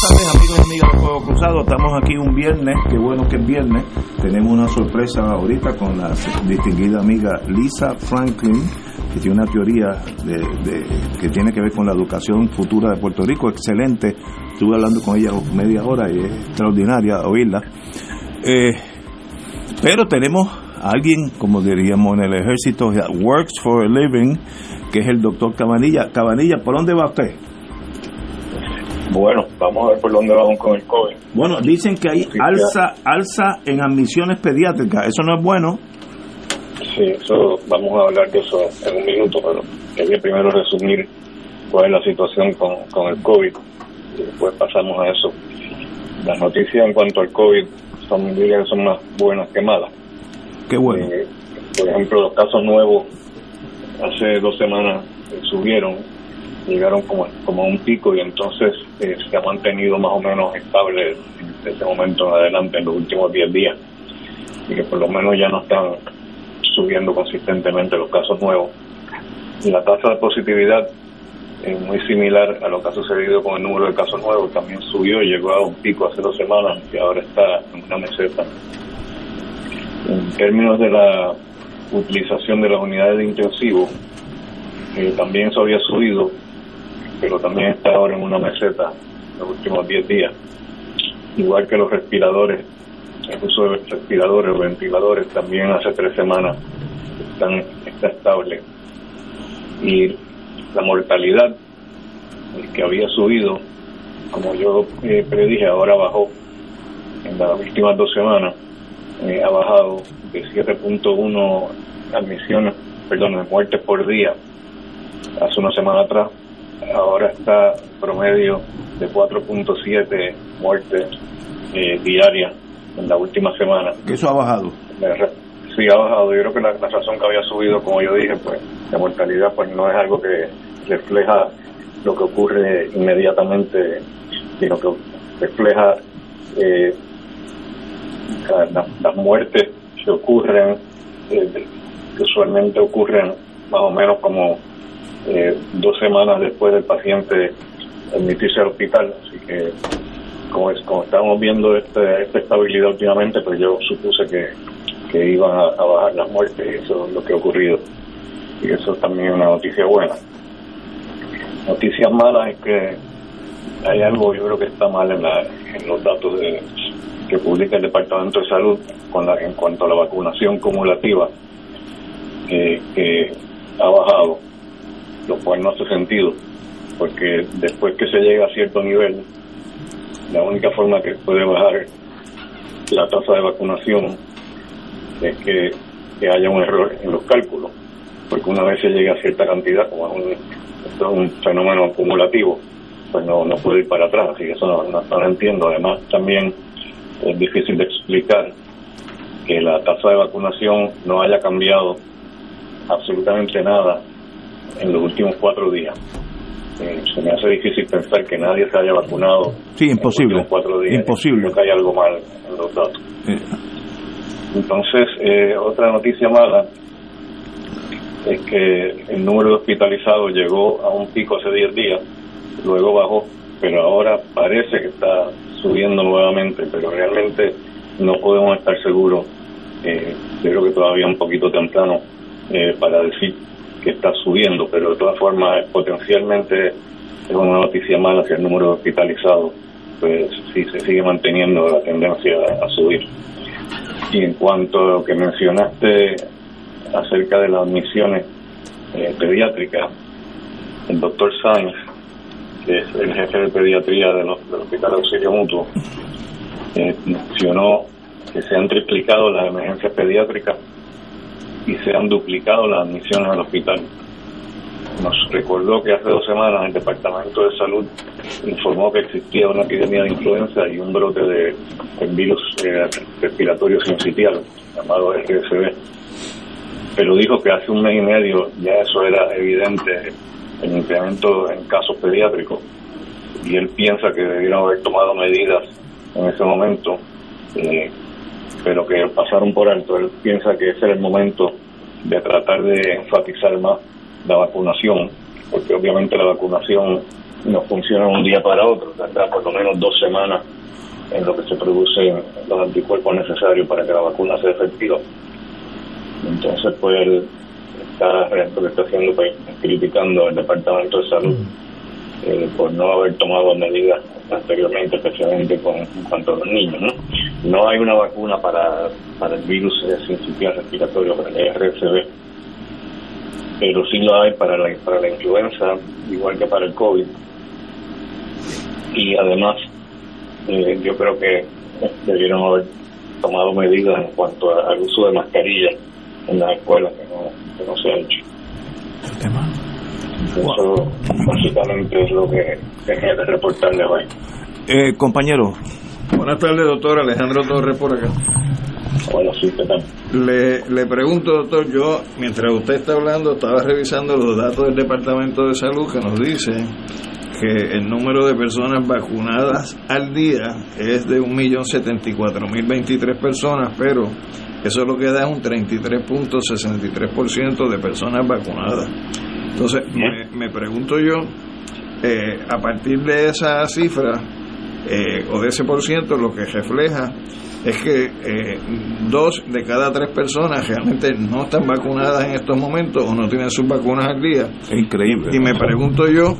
tardes, amigos y amigas de Fuego Cruzado. Estamos aquí un viernes, qué bueno que es viernes. Tenemos una sorpresa ahorita con la distinguida amiga Lisa Franklin, que tiene una teoría de, que tiene que ver con la educación futura de Puerto Rico. Excelente. Estuve hablando con ella media hora y es extraordinaria oírla. Eh, pero tenemos a alguien, como diríamos en el ejército, works for a living, que es el doctor Cabanilla. Cabanilla, ¿por dónde va usted? Bueno, vamos a ver por dónde vamos con el COVID. Bueno, dicen que hay alza alza en admisiones pediátricas. ¿Eso no es bueno? Sí, eso vamos a hablar de eso en un minuto, pero quería primero resumir cuál es la situación con, con el COVID y después pasamos a eso. Las noticias en cuanto al COVID son, diría son más buenas que malas. Qué bueno. Eh, por ejemplo, los casos nuevos hace dos semanas subieron llegaron como, como a un pico y entonces eh, se ha mantenido más o menos estable desde ese momento en adelante en los últimos 10 días y que por lo menos ya no están subiendo consistentemente los casos nuevos. La tasa de positividad es muy similar a lo que ha sucedido con el número de casos nuevos, también subió llegó a un pico hace dos semanas y ahora está en una meseta. En términos de la utilización de las unidades de intensivo, eh, también eso había subido pero también está ahora en una meseta los últimos 10 días. Igual que los respiradores, el uso de respiradores o ventiladores también hace tres semanas están, está estable. Y la mortalidad que había subido, como yo eh, predije, ahora bajó en las últimas dos semanas, eh, ha bajado de 7.1 admisiones, perdón, de muertes por día hace una semana atrás ahora está promedio de 4.7 muertes eh, diarias en la última semana. ¿Eso ha bajado? Sí, ha bajado. Yo creo que la, razón que había subido, como yo dije, pues la mortalidad pues no es algo que refleja lo que ocurre inmediatamente, sino que refleja eh, las muertes que ocurren, eh, que usualmente ocurren más o menos como eh, dos semanas después del paciente admitirse al hospital. Así que, como, es, estamos viendo este, esta estabilidad últimamente, pues yo supuse que, iban a, bajar las muertes y eso es lo que ha ocurrido. Y eso también es una noticia buena. Noticias malas es que hay algo, yo creo que está mal en, la, en los datos de, que publica el Departamento de Salud con la, en cuanto a la vacunación cumulativa, que ha bajado lo cual no hace sentido, porque después que se llega a cierto nivel, la única forma que puede bajar la tasa de vacunación es que, haya un error en los cálculos, porque una vez se llega a cierta cantidad, como es un, fenómeno acumulativo, pues no, no puede ir para atrás, así que eso no, no, no lo entiendo. Además, también es difícil de explicar que la tasa de vacunación no haya cambiado absolutamente nada en los últimos cuatro días. Eh, se me hace difícil pensar que nadie se haya vacunado. Sí, imposible. En los cuatro días. Imposible. que hay algo mal en los datos. Entonces, eh, otra noticia mala es que el número de hospitalizados llegó a un pico hace 10 días, luego bajó, pero ahora parece que está subiendo nuevamente, pero realmente no podemos estar seguros. Eh, creo que todavía un poquito temprano eh, para decir que está subiendo, pero de todas formas potencialmente es una noticia mala si el número de hospitalizados pues sí se sigue manteniendo la tendencia a subir. Y en cuanto a lo que mencionaste acerca de las admisiones eh, pediátricas, el doctor Sainz, que es el jefe de pediatría del Hospital Auxilio Mutuo, eh, mencionó que se han triplicado las emergencias pediátricas y se han duplicado las admisiones al hospital. Nos recordó que hace dos semanas el Departamento de Salud informó que existía una epidemia de influenza y un brote de, virus eh, respiratorio sincitial llamado RSV. Pero dijo que hace un mes y medio ya eso era evidente, el incremento en casos pediátricos. Y él piensa que debieron haber tomado medidas en ese momento, eh, pero que pasaron por alto. Él piensa que ese era el momento de tratar de enfatizar más la vacunación, porque obviamente la vacunación no funciona un día para otro, tendrá por lo menos dos semanas en lo que se producen los anticuerpos necesarios para que la vacuna sea efectiva. Entonces, pues él está, está haciendo, pues, criticando al Departamento de Salud eh, por no haber tomado medidas anteriormente, especialmente con en cuanto a los niños. No, hay una vacuna para, para el virus sincitial respiratorio, para el RSV, pero sí lo hay para la, para la influenza, igual que para el COVID. Y además, eh, yo creo que debieron haber tomado medidas en cuanto al uso de mascarillas en las escuelas, que no, que no se ha hecho. Eso básicamente es lo que tenía que reportarle hoy. Eh, compañero. Buenas tardes, doctor Alejandro Torres por acá. Bueno, sí, ¿qué tal? Le, le pregunto, doctor, yo, mientras usted está hablando, estaba revisando los datos del Departamento de Salud que nos dice que el número de personas vacunadas al día es de 1.074.023 personas, pero eso lo que da es un 33.63% de personas vacunadas. Entonces, me, me pregunto yo, eh, a partir de esa cifra eh, o de ese por ciento, lo que refleja es que eh, dos de cada tres personas realmente no están vacunadas en estos momentos o no tienen sus vacunas al día. Es increíble. Y me pregunto yo,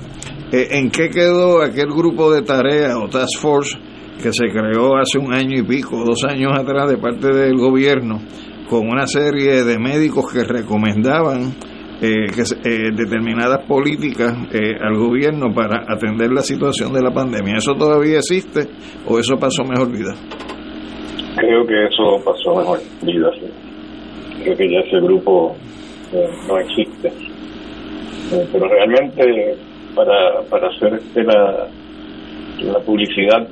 ¿en qué quedó aquel grupo de tareas o task force que se creó hace un año y pico, dos años atrás de parte del gobierno, con una serie de médicos que recomendaban eh, que, eh, determinadas políticas eh, al gobierno para atender la situación de la pandemia. ¿Eso todavía existe o eso pasó mejor vida? Creo que eso pasó mejor vida. Creo que ya ese grupo no existe. pero realmente para, para hacer este la, la publicidad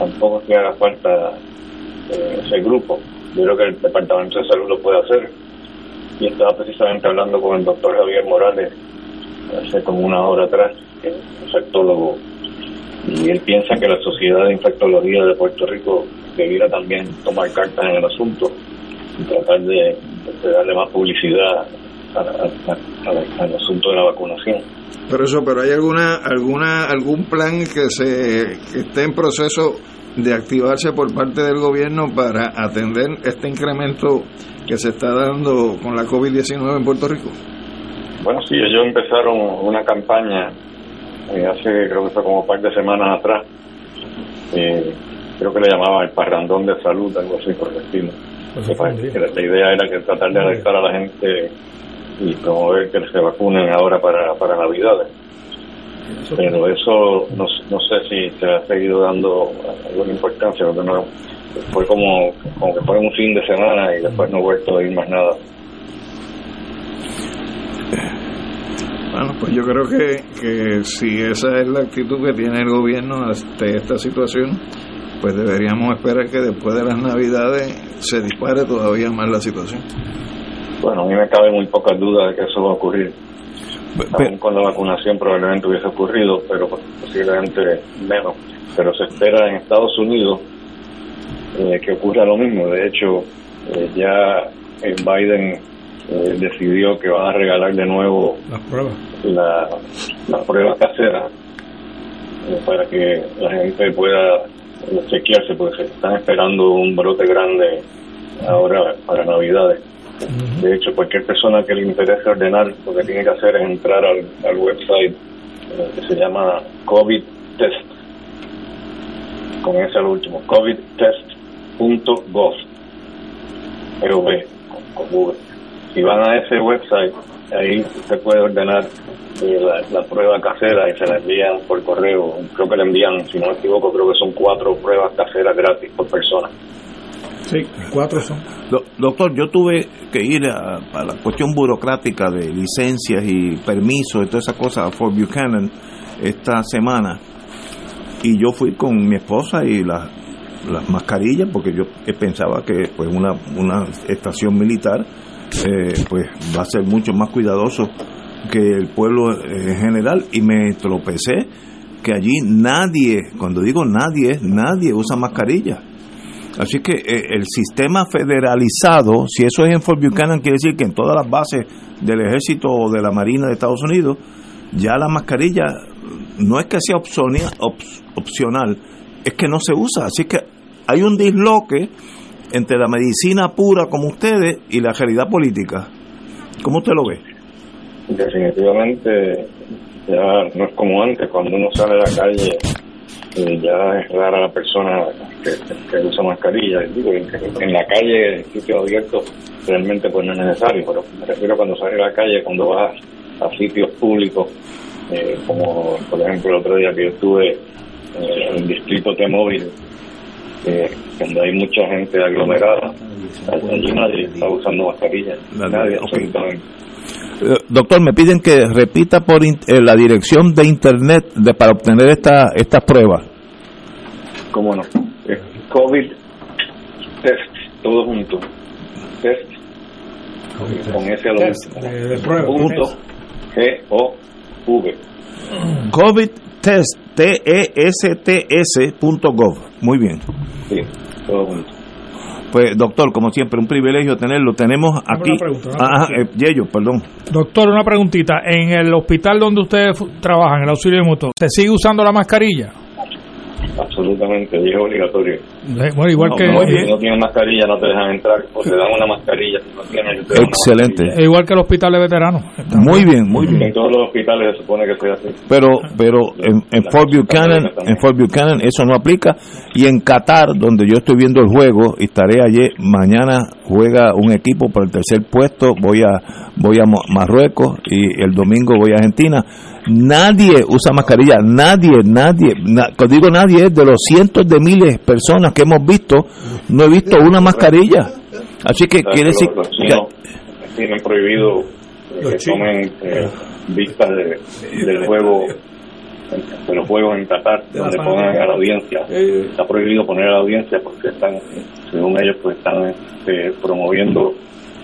tampoco es que haga falta ese grupo. Yo creo que el Departamento de Salud lo puede hacer estaba precisamente hablando con el doctor Javier Morales hace como una hora atrás, que infectólogo, y él piensa que la Sociedad de Infectología de Puerto Rico debiera también tomar cartas en el asunto y tratar de, darle más publicidad al asunto de la vacunación. Pero eso, pero hay alguna, alguna, algún plan que se que esté en proceso de activarse por parte del gobierno para atender este incremento que se está dando con la COVID-19 en Puerto Rico? Bueno, sí, ellos empezaron una campaña eh, hace, creo que fue como un par de semanas atrás, eh, creo que le llamaban el parrandón de salud, algo así por el estilo. Pues la, idea era que tratar de alertar a la gente y promover que se vacunen ahora para, para Navidades pero eso no, no sé si se ha seguido dando alguna importancia, porque no, fue como, como que fue un fin de semana y después no he vuelto a ir más nada. Bueno, pues yo creo que, que si esa es la actitud que tiene el gobierno ante esta situación, pues deberíamos esperar que después de las navidades se dispare todavía más la situación. Bueno, a mí me cabe muy pocas dudas de que eso va a ocurrir con la vacunación probablemente hubiese ocurrido, pero posiblemente menos. Pero se espera en Estados Unidos eh, que ocurra lo mismo. De hecho, eh, ya Biden eh, decidió que van a regalar de nuevo las pruebas, la, la prueba casera para que la gente pueda chequearse, porque se están esperando un brote grande ahora para Navidades. De hecho, cualquier persona que le interese ordenar, lo que tiene que hacer es entrar al, website eh, que se llama COVID Test con ese al último, covidtest.gov, gov, con Google. Si van a ese website, ahí usted puede ordenar eh, la, la prueba casera y se la envían por correo. Creo que le envían, si no me equivoco, creo que son cuatro pruebas caseras gratis por persona. Sí, cuatro son. Do- doctor, yo tuve que ir a, a la cuestión burocrática de licencias y permisos y todas esas cosas a Fort Buchanan esta semana y yo fui con mi esposa y la- las mascarillas porque yo pensaba que pues una, una estación militar eh, pues va a ser mucho más cuidadoso que el pueblo eh, en general y me tropecé que allí nadie, cuando digo nadie, nadie usa mascarilla. Así que eh, el sistema federalizado, si eso es en Fort Buchanan, quiere decir que en todas las bases del ejército o de la marina de Estados Unidos, ya la mascarilla no es que sea opcional, es que no se usa. Así que hay un disloque entre la medicina pura como ustedes y la realidad política. ¿Cómo usted lo ve? Definitivamente ya no es como antes, cuando uno sale a la calle eh, ya es rara la persona que, usa mascarilla. Digo, en, la calle, en sitios abiertos, realmente pues no es necesario, pero me refiero cuando sale a la calle, cuando vas a sitios públicos, eh, como por ejemplo el otro día que yo estuve eh, en el distrito T-Móvil, eh, donde hay mucha gente aglomerada, allí nadie está usando mascarilla, Nadie, nadie ok. absolutamente. Eh, Doctor, me piden que repita por eh, la dirección de internet de, para obtener esta, estas pruebas. ¿Cómo no? Es COVID test, todo junto. Test, con ese a lo. De, de prueba. Punto G-O-V. COVID test, T-E-S-T-S punto gov. Muy bien. Sí, todo junto. Pues, doctor, como siempre, un privilegio tenerlo. Tenemos aquí. una pregunta, una Ajá, pregunta. eh, Yello, perdón. Doctor, una preguntita. En el hospital donde ustedes trabajan, el auxilio de motor, ¿se sigue usando la mascarilla? Absolutamente, y es obligatorio. Eh, Bueno, igual No, que muy Si no tienes mascarilla, no te dejan entrar, o te dan una mascarilla. Si no tienes, te Excelente. mascarilla. eh, igual que el hospital de veteranos. Muy bien, muy bien. En todos los hospitales se supone que sea así. Pero, pero en, en Fort Buchanan, en Fort Buchanan eso no aplica. Y en Qatar, donde yo estoy viendo el juego y estaré ayer, mañana juega un equipo por el tercer puesto. Voy a, voy a Marruecos y el domingo voy a Argentina. Nadie usa mascarilla, nadie, nadie. na- cuando digo nadie de los cientos de miles de personas que hemos visto, no he visto una mascarilla. Así que quiere decir Los chinos tienen prohibido eh, que tomen eh, vistas de, del juego de los juegos en Qatar donde pongan a la audiencia está prohibido poner a la audiencia porque están según ellos pues están este, promoviendo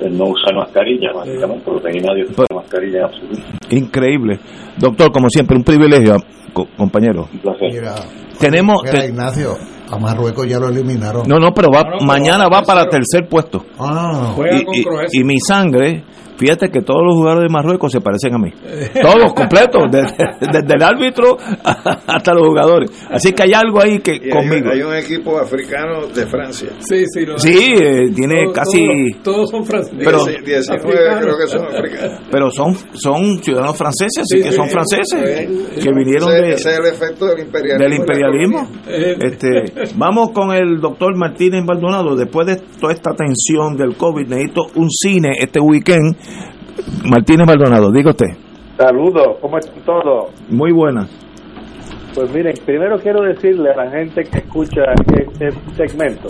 el no usar mascarilla básicamente porque ahí nadie usa mascarilla en absoluto increíble. Doctor, como siempre, un privilegio, co- compañero. un placer Mira, Tenemos, mira, te- Ignacio, a Marruecos ya lo eliminaron. No, no, pero va, No, no, pero mañana va va para tercer puesto. Ah, Juega Y, con y- y mi sangre, fíjate que todos los jugadores de Marruecos se parecen a mí. Todos completos, desde, desde el árbitro hasta los jugadores. Así que hay algo ahí que Y hay, conmigo. hay un equipo africano de Francia. Sí, sí. lo- Sí, eh, tiene todos- casi... Todos, todos son franceses. Pero- Dieci- 19 Africanos. creo que son africanos. Pero son son ciudadanos franceses, así Sí, que son sí. franceses, que vinieron ese, de, ese es el efecto del imperialismo. del imperialismo. Eh, Este, vamos con el doctor Martínez Maldonado. Después de toda esta tensión del COVID, necesito un cine este weekend. Martínez Maldonado, diga usted. Saludos, ¿cómo están todos? Muy buena. Pues miren, primero quiero decirle a la gente que escucha este segmento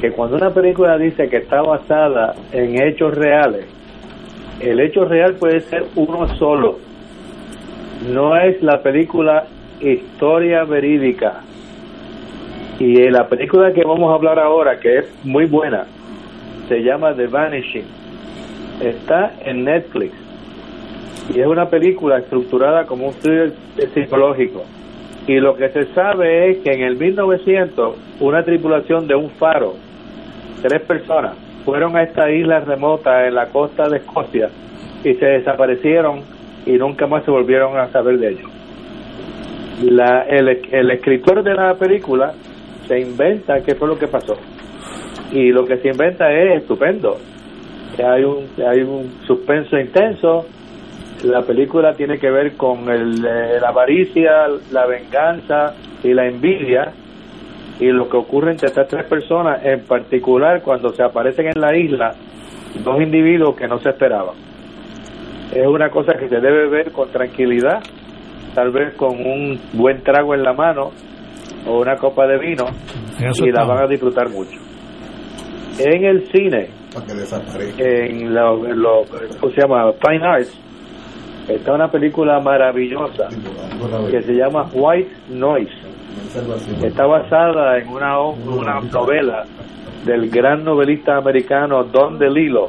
que cuando una película dice que está basada en hechos reales, el hecho real puede ser uno solo. No es la película historia verídica. Y la película que vamos a hablar ahora, que es muy buena, se llama The Vanishing. Está en Netflix y es una película estructurada como un thriller psicológico. Y lo que se sabe es que en el 1900 una tripulación de un faro, tres personas, fueron a esta isla remota en la costa de Escocia y se desaparecieron y nunca más se volvieron a saber de ellos. La, el, el escritor de la película se inventa qué fue lo que pasó. Y lo que se inventa es estupendo. Hay un, hay un suspenso intenso, la película tiene que ver con el, eh, la avaricia, la venganza y la envidia y lo que ocurre entre estas tres personas, en particular cuando se aparecen en la isla dos individuos que no se esperaban. Es una cosa que se debe ver con tranquilidad, tal vez con un buen trago en la mano o una copa de vino y la van a disfrutar mucho. En el cine, en lo, en lo ¿cómo se llama? Fine Arts, está una película maravillosa que se llama White Noise. Está basada en una, una novela del gran novelista americano Don DeLillo,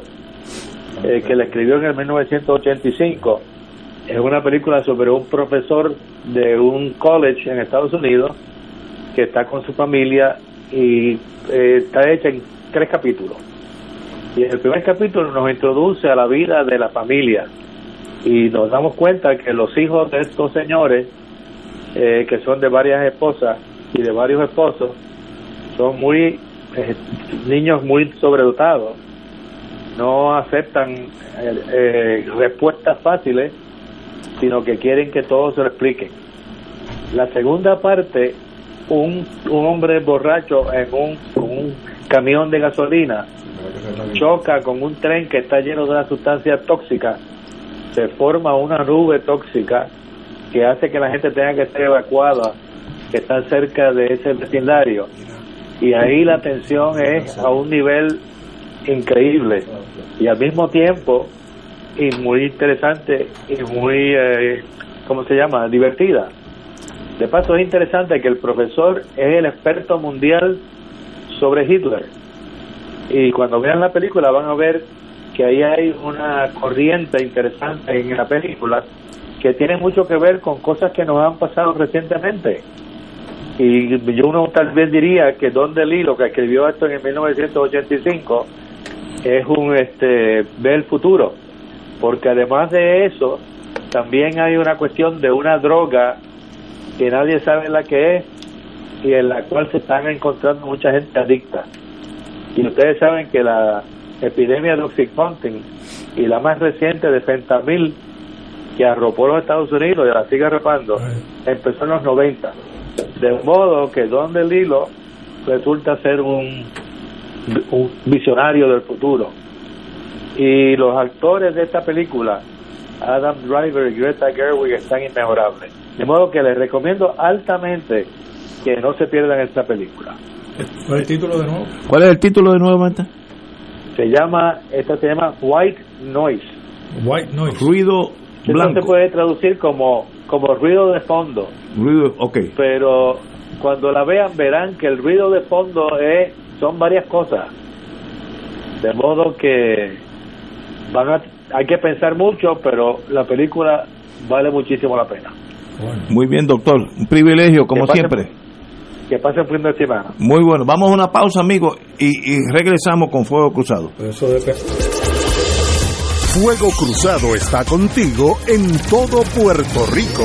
eh, que la escribió en el 1985. Es una película sobre un profesor de un college en Estados Unidos que está con su familia y eh, está hecha en tres capítulos. Y el primer capítulo nos introduce a la vida de la familia y nos damos cuenta que los hijos de estos señores, eh, que son de varias esposas y de varios esposos, son muy eh, niños muy sobredotados, no aceptan eh, respuestas fáciles, sino que quieren que todo se lo explique. La segunda parte, un, un hombre borracho en un, un camión de gasolina choca con un tren que está lleno de una sustancia tóxica, se forma una nube tóxica que hace que la gente tenga que ser evacuada, que están cerca de ese vecindario. Y ahí la tensión es a un nivel increíble y al mismo tiempo y muy interesante y muy, eh, ¿cómo se llama?, divertida. De paso es interesante que el profesor es el experto mundial sobre Hitler. Y cuando vean la película van a ver que ahí hay una corriente interesante en la película que tiene mucho que ver con cosas que nos han pasado recientemente. Y yo uno tal vez diría que Don DeLillo, que escribió esto en el 1985, es un este ve el futuro, porque además de eso, también hay una cuestión de una droga que nadie sabe la que es y en la cual se están encontrando mucha gente adicta. Y ustedes saben que la epidemia de Oxycontin y la más reciente de fentanil que arropó los Estados Unidos y la sigue arropando, empezó en los 90. De modo que Don DeLillo resulta ser un, un visionario del futuro. Y los actores de esta película, Adam Driver y Greta Gerwig, están inmejorables. De modo que les recomiendo altamente que no se pierdan esta película. ¿Cuál es el título de nuevo? ¿Cuál es el título de nuevo, Marta? Se llama, esta se llama White Noise. White Noise. Ruido Esto blanco. se puede traducir como, como ruido de fondo. Ruido, ok. pero cuando la vean verán que el ruido de fondo es son varias cosas de modo que van a hay que pensar mucho pero la película vale muchísimo la pena Muy bien, doctor. Un privilegio, como siempre. Que pasen fin de semana Muy bueno. Vamos a una pausa, amigos, y, y regresamos con Fuego Cruzado. Eso. Fuego Cruzado está contigo en todo Puerto Rico.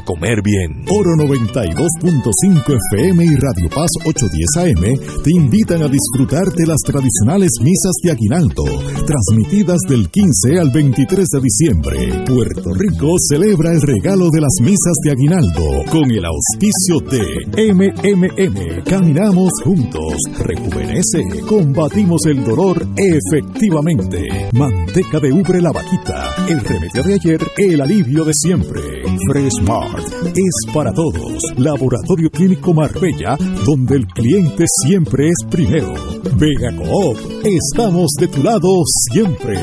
comer bien. Oro 92.5 FM y Radio Paz 810 AM te invitan a disfrutar de las tradicionales misas de Aguinaldo, transmitidas del 15 al 23 de diciembre. Puerto Rico celebra el regalo de las misas de Aguinaldo con el auspicio de MMM. Caminamos juntos, rejuvenece, combatimos el dolor efectivamente. Manteca de ubre la vaquita, el remedio de ayer, el alivio de siempre. Fresh Es para todos. Laboratorio Clínico Marbella, donde el cliente siempre es primero. Vega Coop, estamos de tu lado siempre.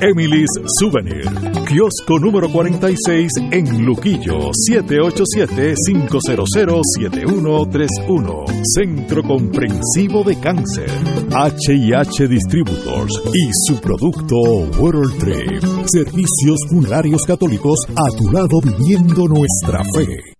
Emily's Souvenir, kiosco número 46 en Luquillo, 787-500-7131. Centro Comprensivo de Cáncer. HH Distributors y su producto World Trip. Servicios funerarios católicos a tu lado viviendo nuestra fe.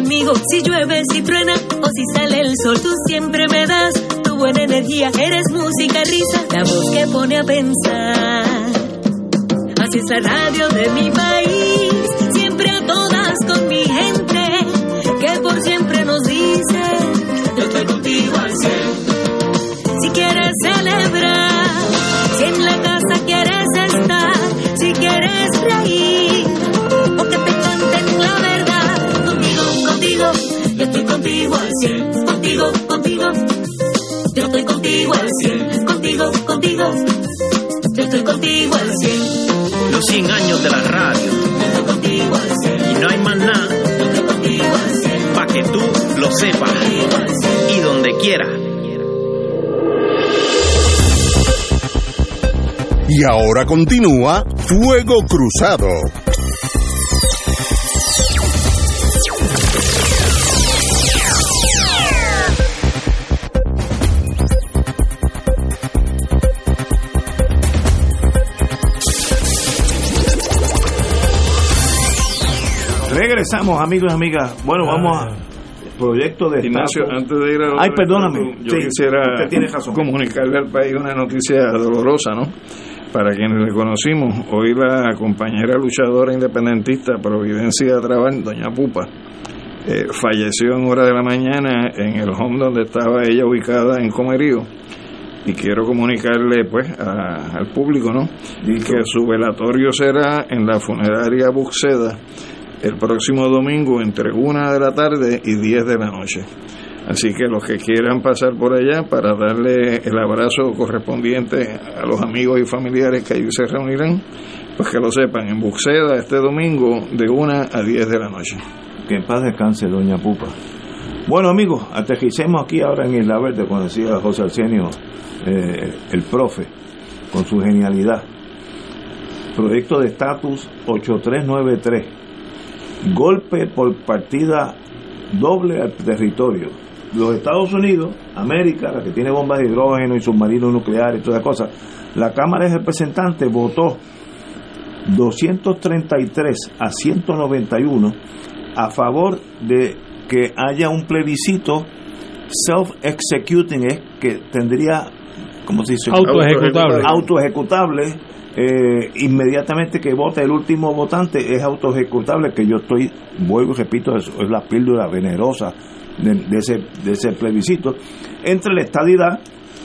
Conmigo. Si llueve, si truena o si sale el sol, tú siempre me das tu buena energía. Eres música, risa, la voz que pone a pensar. Así es la radio de mi país, siempre a todas con mi gente, que por siempre nos dice, yo estoy contigo al. Contigo al cien. Los 100 años de la radio. Y no hay más nada. Para que tú lo sepas. Y donde quiera. Y ahora continúa Fuego Cruzado. Regresamos, amigos y amigas. Bueno, vamos a proyecto de Ignacio, estatus. antes de ir a Ay, perdóname. yo Sí, quisiera razón. comunicarle al país una noticia dolorosa, ¿no? Para quienes le conocimos, hoy la compañera luchadora independentista Providencia Trabal, doña Pupa, eh, falleció en hora de la mañana en el home donde estaba ella ubicada en Comerío. Y quiero comunicarle pues a- al público, ¿no? Que su velatorio será en la funeraria Buxeda el próximo domingo entre una de la tarde y 10 de la noche. Así que los que quieran pasar por allá para darle el abrazo correspondiente a los amigos y familiares que allí se reunirán, pues que lo sepan, en Buxeda este domingo de 1 a 10 de la noche. Que en paz descanse, doña Pupa. Bueno, amigos, aterricemos aquí ahora en Isla Verde, como decía José Arsenio, eh, el profe, con su genialidad. Proyecto de estatus 8393. Golpe por partida doble al territorio. Los Estados Unidos, América, la que tiene bombas de hidrógeno y submarinos nucleares y todas esas cosas, la Cámara de Representantes votó 233 a 191 a favor de que haya un plebiscito self-executing, es que tendría, ¿cómo se dice? Autoejecutable. Autoejecutable. Eh, inmediatamente que vote el último votante es autoejecutable, que yo estoy, vuelvo y repito, eso es la píldora venerosa de, de ese, de ese plebiscito, entre la estadidad,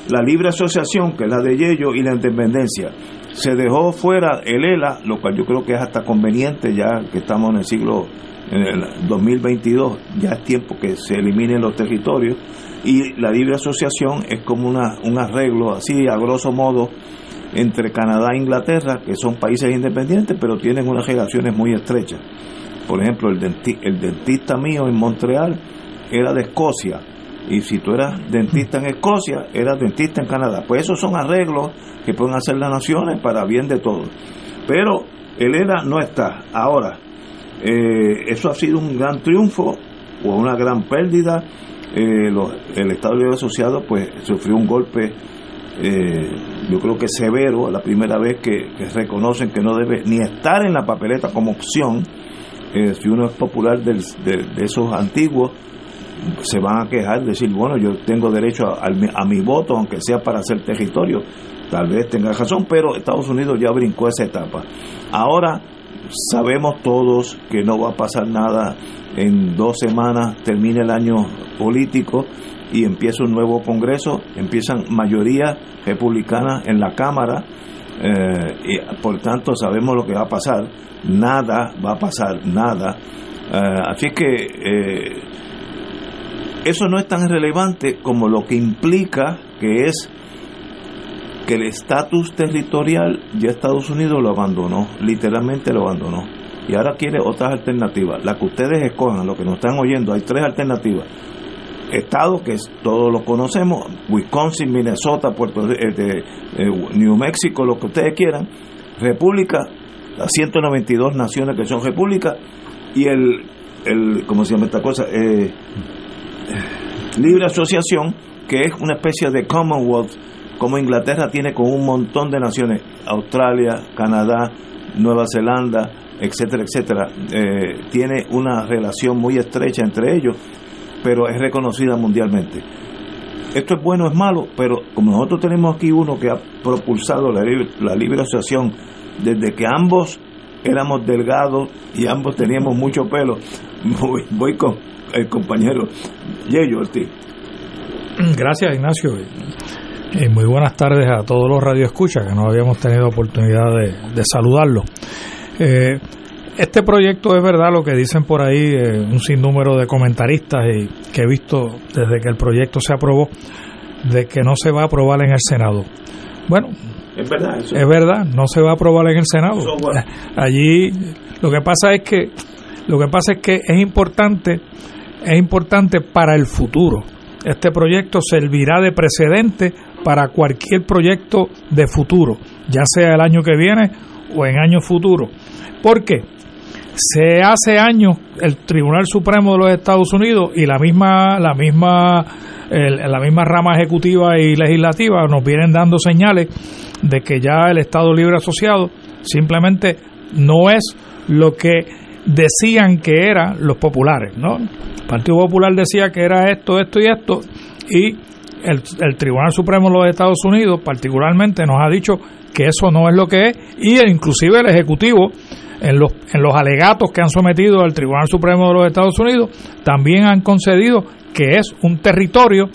la libre asociación, que es la de Yello, y la independencia. Se dejó fuera el ELA, lo cual yo creo que es hasta conveniente ya que estamos en el siglo en el 2022, ya es tiempo que se eliminen los territorios y la libre asociación es como una, un arreglo así a grosso modo entre Canadá e Inglaterra, que son países independientes, pero tienen unas relaciones muy estrechas. Por ejemplo, el, denti- el dentista mío en Montreal era de Escocia, y si tú eras dentista en Escocia, eras dentista en Canadá. Pues esos son arreglos que pueden hacer las naciones para bien de todos. Pero el ERA no está. Ahora, eh, eso ha sido un gran triunfo o una gran pérdida. Eh, los- el Estado Libre Asociado pues sufrió un golpe, eh, yo creo que severo, la primera vez que, reconocen que no debe ni estar en la papeleta como opción. Eh, si uno es popular de, esos antiguos, se van a quejar, decir, bueno, yo tengo derecho a, a a mi voto, aunque sea para hacer territorio. Tal vez tenga razón, pero Estados Unidos ya brincó esa etapa. Ahora sabemos todos que no va a pasar nada. En dos semanas termina el año político y empieza un nuevo Congreso, empiezan mayoría republicana en la Cámara. eh, y por tanto sabemos lo que va a pasar. Nada va a pasar, nada. Eh, así que eh, eso no es tan relevante como lo que implica que es que el estatus territorial ya Estados Unidos lo abandonó, literalmente lo abandonó. Y ahora quiere otras alternativas. La que ustedes escojan, lo que nos están oyendo, hay tres alternativas. Estados que todos lo conocemos, Wisconsin, Minnesota, Puerto este, New Mexico, lo que ustedes quieran, república, las 192 naciones que son repúblicas y el, el ¿cómo se llama esta cosa? Eh, libre asociación, que es una especie de Commonwealth, como Inglaterra tiene con un montón de naciones, Australia, Canadá, Nueva Zelanda, etcétera, etcétera, eh, tiene una relación muy estrecha entre ellos, pero es reconocida mundialmente. Esto es bueno, es malo, pero como nosotros tenemos aquí uno que ha propulsado la la libre asociación desde que ambos éramos delgados y ambos teníamos mucho pelo, voy, con el compañero Yeyo Ortiz. Gracias, Ignacio. Y muy buenas tardes a todos los radioescuchas que no habíamos tenido oportunidad de, saludarlos. Eh, este proyecto es verdad lo que dicen por ahí eh, un sinnúmero de comentaristas y que he visto desde que el proyecto se aprobó de que no se va a aprobar en el Senado. Bueno, es verdad, es verdad, no se va a aprobar en el Senado. Allí lo que pasa es que lo que pasa es que es importante es importante para el futuro. Este proyecto servirá de precedente para cualquier proyecto de futuro, ya sea el año que viene o en años futuros. ¿Por qué? Se hace años el Tribunal Supremo de los Estados Unidos y la misma la misma la misma rama ejecutiva y legislativa nos vienen dando señales de que ya el Estado Libre Asociado simplemente no es lo que decían que eran los populares, ¿no? El Partido Popular decía que era esto, esto y esto, y el, el Tribunal Supremo de los Estados Unidos particularmente nos ha dicho que eso no es lo que es, y inclusive el Ejecutivo en los, en los alegatos que han sometido al Tribunal Supremo de los Estados Unidos también han concedido que es un territorio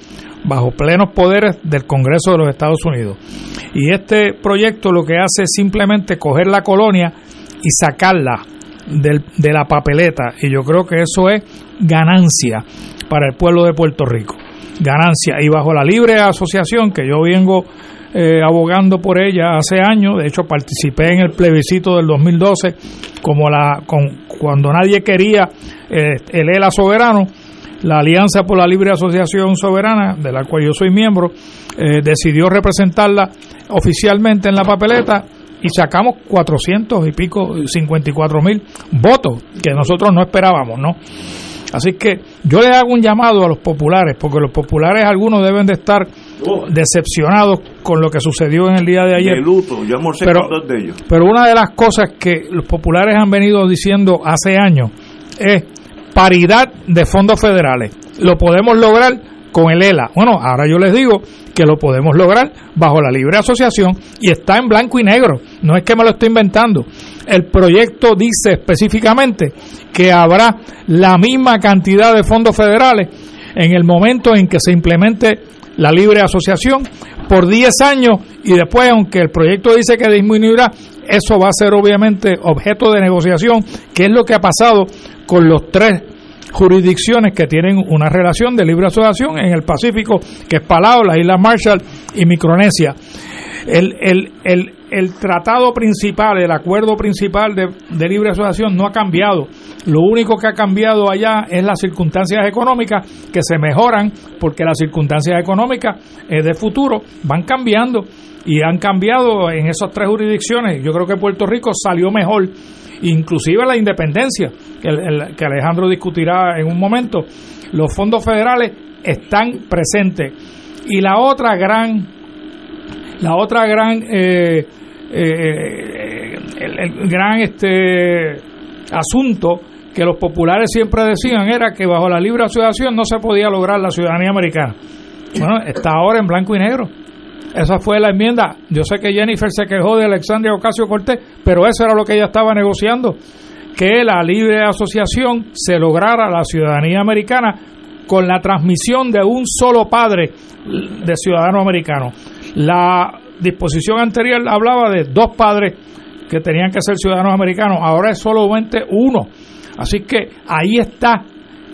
bajo plenos poderes del Congreso de los Estados Unidos. Y este proyecto lo que hace es simplemente coger la colonia y sacarla del, de la papeleta. Y yo creo que eso es ganancia para el pueblo de Puerto Rico. Ganancia. Y bajo la libre asociación que yo vengo eh, abogando por ella hace años, de hecho participé en el plebiscito del 2012 como la con, cuando nadie quería eh, el ELA soberano, la Alianza por la Libre Asociación Soberana, de la cual yo soy miembro, eh, decidió representarla oficialmente en la papeleta y sacamos 400 y pico, 54 mil votos que nosotros no esperábamos, ¿no? Así que yo le hago un llamado a los populares, porque los populares algunos deben de estar. Decepcionados con lo que sucedió en el día de ayer. pero, de ellos. Pero una de las cosas que los populares han venido diciendo hace años es paridad de fondos federales. Lo podemos lograr con el ELA. Bueno, ahora yo les digo que lo podemos lograr bajo la libre asociación y está en blanco y negro. No es que me lo estoy inventando. El proyecto dice específicamente que habrá la misma cantidad de fondos federales en el momento en que se implemente la libre asociación por 10 años y después, aunque el proyecto dice que disminuirá, eso va a ser obviamente objeto de negociación, que es lo que ha pasado con los tres jurisdicciones que tienen una relación de libre asociación en el Pacífico, que es Palau, las Islas Marshall y Micronesia. El, el, el, el tratado principal, el acuerdo principal de, libre asociación no ha cambiado. Lo único que ha cambiado allá es las circunstancias económicas que se mejoran porque las circunstancias económicas eh, de futuro van cambiando y han cambiado en esas tres jurisdicciones. Yo creo que Puerto Rico salió mejor inclusive la independencia, que, que Alejandro discutirá en un momento, los fondos federales están presentes. Y la otra gran, la otra gran, eh, eh, el, gran este asunto que los populares siempre decían era que bajo la libre asociación no se podía lograr la ciudadanía americana. Bueno, está ahora en blanco y negro. Esa fue la enmienda. Yo sé que Jennifer se quejó de Alexandria Ocasio Cortés, pero eso era lo que ella estaba negociando, que la libre asociación se lograra la ciudadanía americana con la transmisión de un solo padre de ciudadano americano. La disposición anterior hablaba de dos padres que tenían que ser ciudadanos americanos, ahora es solamente uno. Así que ahí está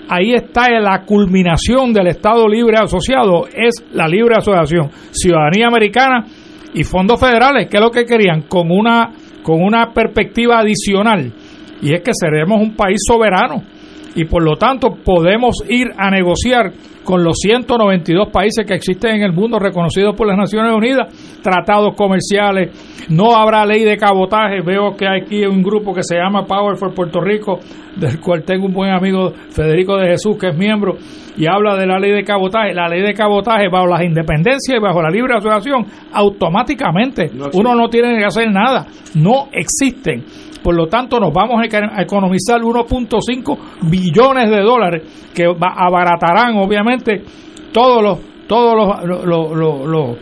ahí está la culminación del Estado Libre Asociado, es la libre asociación, ciudadanía americana y fondos federales, que es lo que querían, con una, con una perspectiva adicional, y es que seremos un país soberano y por lo tanto podemos ir a negociar con los 192 países que existen en el mundo reconocidos por las Naciones Unidas, tratados comerciales, no habrá ley de cabotaje, veo que hay aquí un grupo que se llama Power for Puerto Rico, del cual tengo un buen amigo Federico de Jesús que es miembro y habla de la ley de cabotaje, la ley de cabotaje bajo las independencias y bajo la libre asociación automáticamente, uno no tiene que hacer nada, no existen por lo tanto, nos vamos a economizar 1.5 billones de dólares que abaratarán, obviamente, todos los, todos los,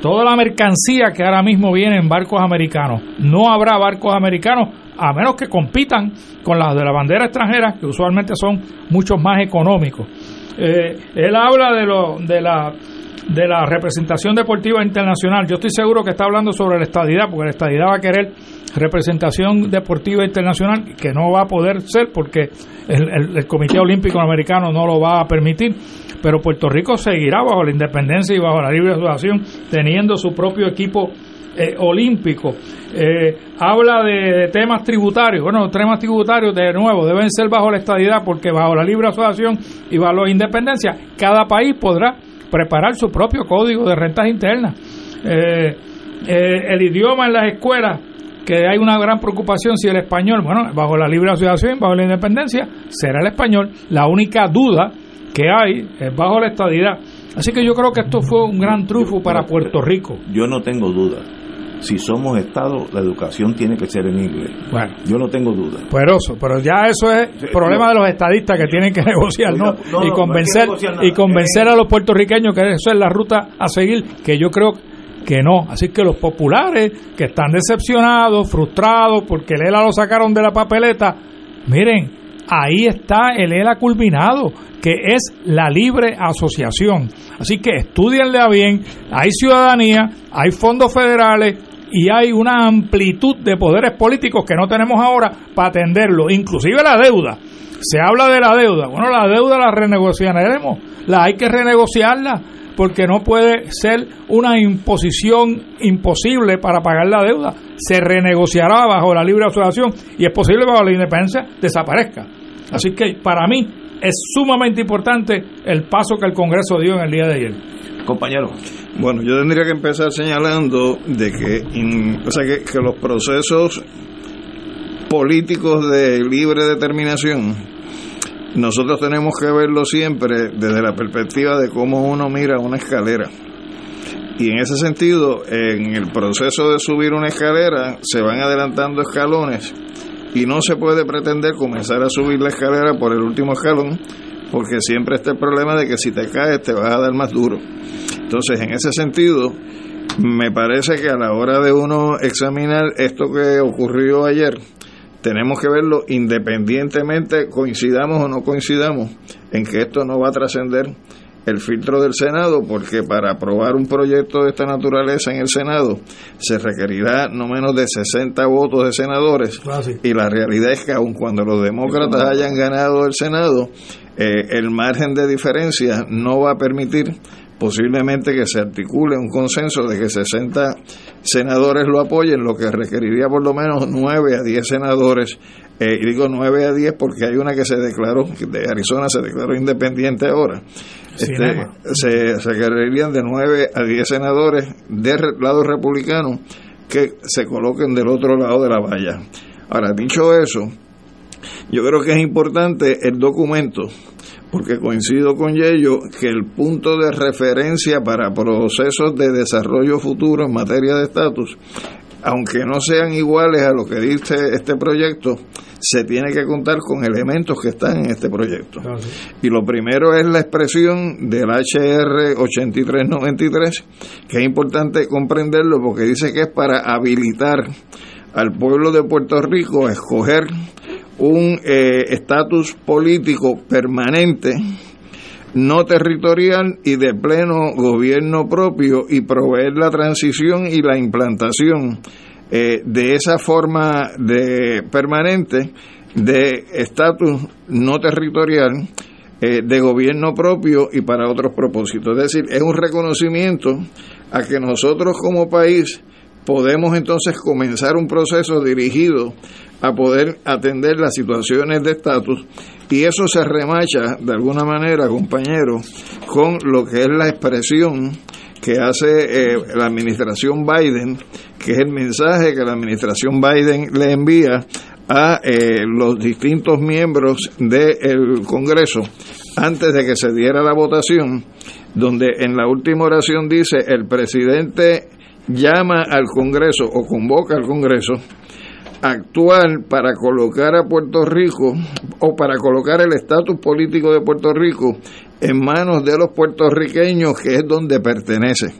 toda la mercancía que ahora mismo viene en barcos americanos. No habrá barcos americanos a menos que compitan con las de la bandera extranjera, que usualmente son mucho más económicos. Eh, él habla de, lo, de la de la representación deportiva internacional. Yo estoy seguro que está hablando sobre la estadidad, porque la estadidad va a querer representación deportiva internacional, que no va a poder ser porque el, Comité Olímpico Americano no lo va a permitir. Pero Puerto Rico seguirá bajo la independencia y bajo la libre asociación, teniendo su propio equipo eh, olímpico. Eh, habla de, temas tributarios. Bueno, los temas tributarios, de nuevo, deben ser bajo la estadidad, porque bajo la libre asociación y bajo la independencia, cada país podrá preparar su propio código de rentas internas. Eh, eh, el idioma en las escuelas, que hay una gran preocupación si el español, bueno, bajo la libre asociación, bajo la independencia, será el español. La única duda que hay es bajo la estadidad. Así que yo creo que esto fue un gran trufo para Puerto Rico. Yo no tengo duda si somos Estado, la educación tiene que ser en inglés. Bueno, yo no tengo duda. Pero, pero ya eso es problema de los estadistas que tienen que negociar, ¿no? y convencer, y convencer a los puertorriqueños que eso es la ruta a seguir, que yo creo que no. Así que los populares que están decepcionados, frustrados, porque el ELA lo sacaron de la papeleta, miren, ahí está el ELA culminado, que es la libre asociación. Así que estudienle a bien, hay ciudadanía, hay fondos federales, y hay una amplitud de poderes políticos que no tenemos ahora para atenderlo, inclusive la deuda. Se habla de la deuda. Bueno, la deuda la renegociaremos, la hay que renegociarla porque no puede ser una imposición imposible para pagar la deuda. Se renegociará bajo la libre asociación y es posible bajo la independencia desaparezca. Así que para mí es sumamente importante el paso que el Congreso dio en el día de ayer. Compañero. Bueno, yo tendría que empezar señalando de que, o sea, que, los procesos políticos de libre determinación, nosotros tenemos que verlo siempre desde la perspectiva de cómo uno mira una escalera. Y en ese sentido, en el proceso de subir una escalera, se van adelantando escalones y no se puede pretender comenzar a subir la escalera por el último escalón, porque siempre está el problema de que si te caes te vas a dar más duro. Entonces, en ese sentido, me parece que a la hora de uno examinar esto que ocurrió ayer, tenemos que verlo independientemente, coincidamos o no coincidamos, en que esto no va a trascender el filtro del Senado, porque para aprobar un proyecto de esta naturaleza en el Senado se requerirá no menos de 60 votos de senadores. Ah, y la realidad es que aun cuando los demócratas hayan ganado el Senado, eh, el margen de diferencia no va a permitir posiblemente que se articule un consenso de que 60 senadores lo apoyen, lo que requeriría por lo menos 9 a 10 senadores. Eh, y digo 9 a 10 porque hay una que se declaró, de Arizona se declaró independiente ahora. Este, se, requerirían de 9 a 10 senadores del lado republicano que se coloquen del otro lado de la valla. Ahora, dicho eso, yo creo que es importante el documento porque coincido con ello que el punto de referencia para procesos de desarrollo futuro en materia de estatus, aunque no sean iguales a lo que dice este proyecto, se tiene que contar con elementos que están en este proyecto. Y lo primero es la expresión del HR 8393, que es importante comprenderlo porque dice que es para habilitar al pueblo de Puerto Rico a escoger un eh, estatus político permanente, no territorial y de pleno gobierno propio y proveer la transición y la implantación eh, de esa forma de permanente de estatus no territorial eh, de gobierno propio y para otros propósitos. Es decir, es un reconocimiento a que nosotros como país podemos entonces comenzar un proceso dirigido a poder atender las situaciones de estatus y eso se remacha de alguna manera, compañero, con lo que es la expresión que hace eh, la administración Biden, que es el mensaje que la administración Biden le envía a eh, los distintos miembros del Congreso antes de que se diera la votación, donde en la última oración dice el presidente llama al Congreso o convoca al Congreso actuar para colocar a Puerto Rico o para colocar el estatus político de Puerto Rico en manos de los puertorriqueños, que es donde pertenece.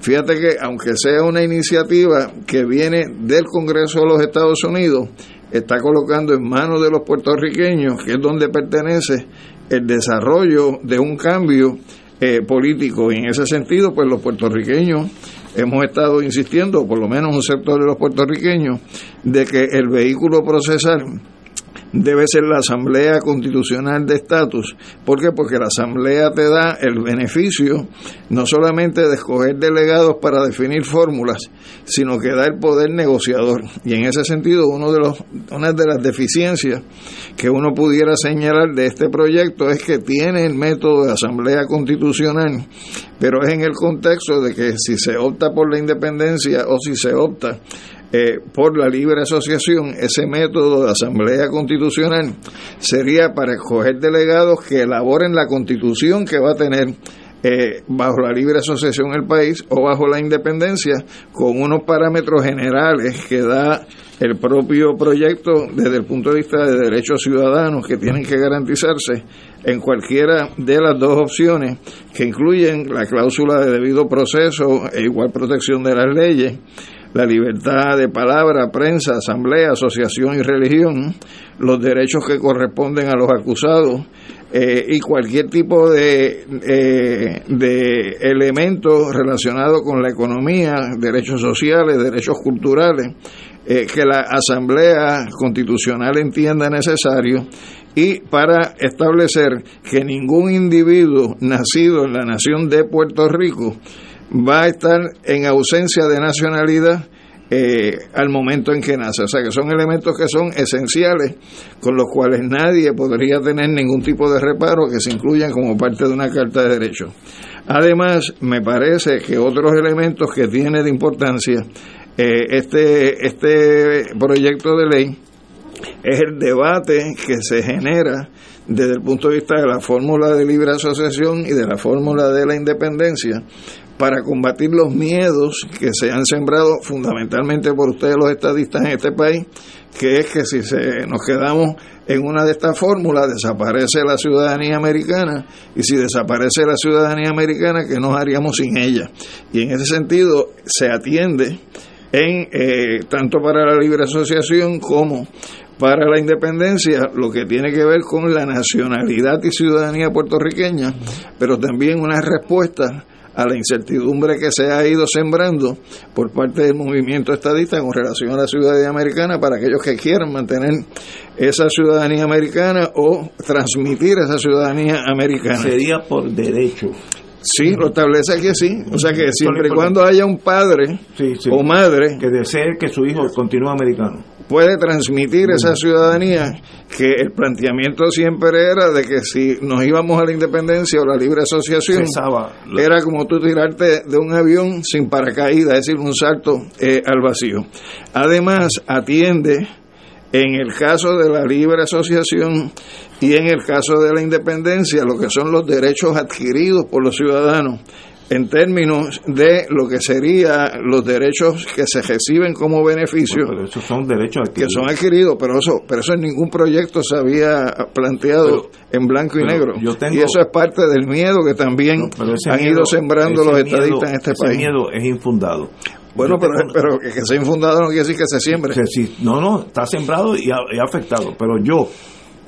Fíjate que aunque sea una iniciativa que viene del Congreso de los Estados Unidos, está colocando en manos de los puertorriqueños, que es donde pertenece el desarrollo de un cambio eh, político. Y en ese sentido, pues los puertorriqueños hemos estado insistiendo, por lo menos un sector de los puertorriqueños, de que el vehículo procesal debe ser la Asamblea Constitucional de Estatus. ¿Por qué? Porque la Asamblea te da el beneficio no solamente de escoger delegados para definir fórmulas, sino que da el poder negociador. Y en ese sentido, uno de los, una de las deficiencias que uno pudiera señalar de este proyecto es que tiene el método de Asamblea Constitucional, pero es en el contexto de que si se opta por la independencia o si se opta eh, por la libre asociación, ese método de asamblea constitucional sería para escoger delegados que elaboren la constitución que va a tener eh, bajo la libre asociación el país o bajo la independencia con unos parámetros generales que da el propio proyecto desde el punto de vista de derechos ciudadanos que tienen que garantizarse en cualquiera de las dos opciones que incluyen la cláusula de debido proceso e igual protección de las leyes la libertad de palabra, prensa, asamblea, asociación y religión, los derechos que corresponden a los acusados eh, y cualquier tipo de, eh, de elementos relacionados con la economía, derechos sociales, derechos culturales, eh, que la Asamblea Constitucional entienda necesario y para establecer que ningún individuo nacido en la nación de Puerto Rico va a estar en ausencia de nacionalidad eh, al momento en que nace. O sea que son elementos que son esenciales con los cuales nadie podría tener ningún tipo de reparo que se incluyan como parte de una carta de derechos. Además, me parece que otros elementos que tiene de importancia eh, este, este proyecto de ley es el debate que se genera desde el punto de vista de la fórmula de libre asociación y de la fórmula de la independencia para combatir los miedos que se han sembrado fundamentalmente por ustedes los estadistas en este país, que es que si se, nos quedamos en una de estas fórmulas desaparece la ciudadanía americana y si desaparece la ciudadanía americana, ¿qué nos haríamos sin ella? Y en ese sentido se atiende en eh, tanto para la libre asociación como para la independencia lo que tiene que ver con la nacionalidad y ciudadanía puertorriqueña, pero también una respuesta a la incertidumbre que se ha ido sembrando por parte del movimiento estadista con relación a la ciudadanía americana para aquellos que quieran mantener esa ciudadanía americana o transmitir esa ciudadanía americana. Sería por derecho. Sí, lo establece aquí sí. O sea que siempre y cuando haya un padre o madre que desee que su hijo continúe americano puede transmitir esa ciudadanía que el planteamiento siempre era de que si nos íbamos a la independencia o la libre asociación era como tú tirarte de un avión sin paracaídas, es decir, un salto eh, al vacío. Además, atiende en el caso de la libre asociación y en el caso de la independencia lo que son los derechos adquiridos por los ciudadanos en términos de lo que serían los derechos que se reciben como beneficio esos son derechos que son adquiridos pero eso pero eso en ningún proyecto se había planteado en blanco y negro y eso es parte del miedo que también han ido sembrando los estadistas en este ese país miedo es infundado bueno, pero, pero que, que sea infundado no quiere decir que se siembre. no, no, está sembrado y ha, y ha afectado. Pero yo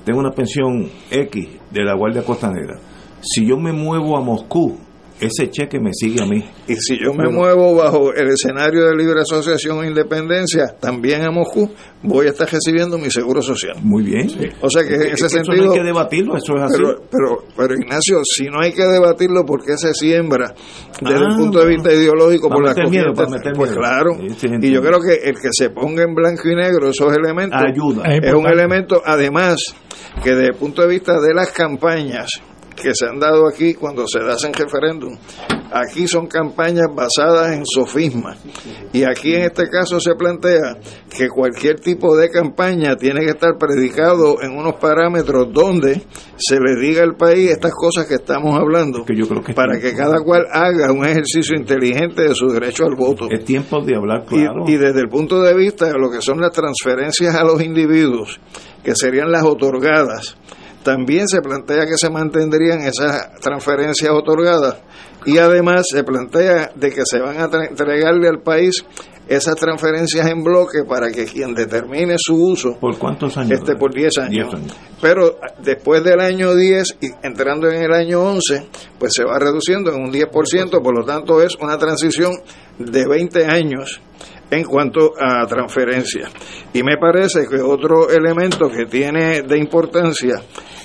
tengo una pensión X de la Guardia Costanera. Si yo me muevo a Moscú, ese cheque me sigue a mí. Y si yo me muevo bajo el escenario de libre asociación o independencia, también a Moscú, voy a estar recibiendo mi seguro social. Muy bien. O sea que en ese Eso sentido... no hay que debatirlo, eso es así. Pero, pero, pero, Ignacio, si no hay que debatirlo, ¿por qué se siembra desde Ah, el punto de vista ideológico para por la meter miedo, corriente? para meter Pues miedo. claro. Sí, sí, y yo creo que el que se ponga en blanco y negro esos elementos Ayuda. Es es un elemento, además, que desde el punto de vista de las campañas que se han dado aquí cuando se hacen referéndum, aquí son campañas basadas en sofismas. Y aquí en este caso se plantea que cualquier tipo de campaña tiene que estar predicado en unos parámetros donde se le diga al país estas cosas que estamos hablando, Que yo creo que para que cada cual haga un ejercicio inteligente de su derecho al voto. Es tiempo de hablar Y- claro. Y, desde el punto de vista de lo que son las transferencias a los individuos, que serían las otorgadas, también se plantea que se mantendrían esas transferencias otorgadas y además se plantea de que se van a entregarle al país esas transferencias en bloque para que quien determine su uso ¿Por cuántos años? este por 10 años. 10 años. Pero después del año 10 y entrando en el año 11, pues se va reduciendo en un 10%, por lo tanto es una transición de 20 años en cuanto a transferencia. Y me parece que otro elemento que tiene de importancia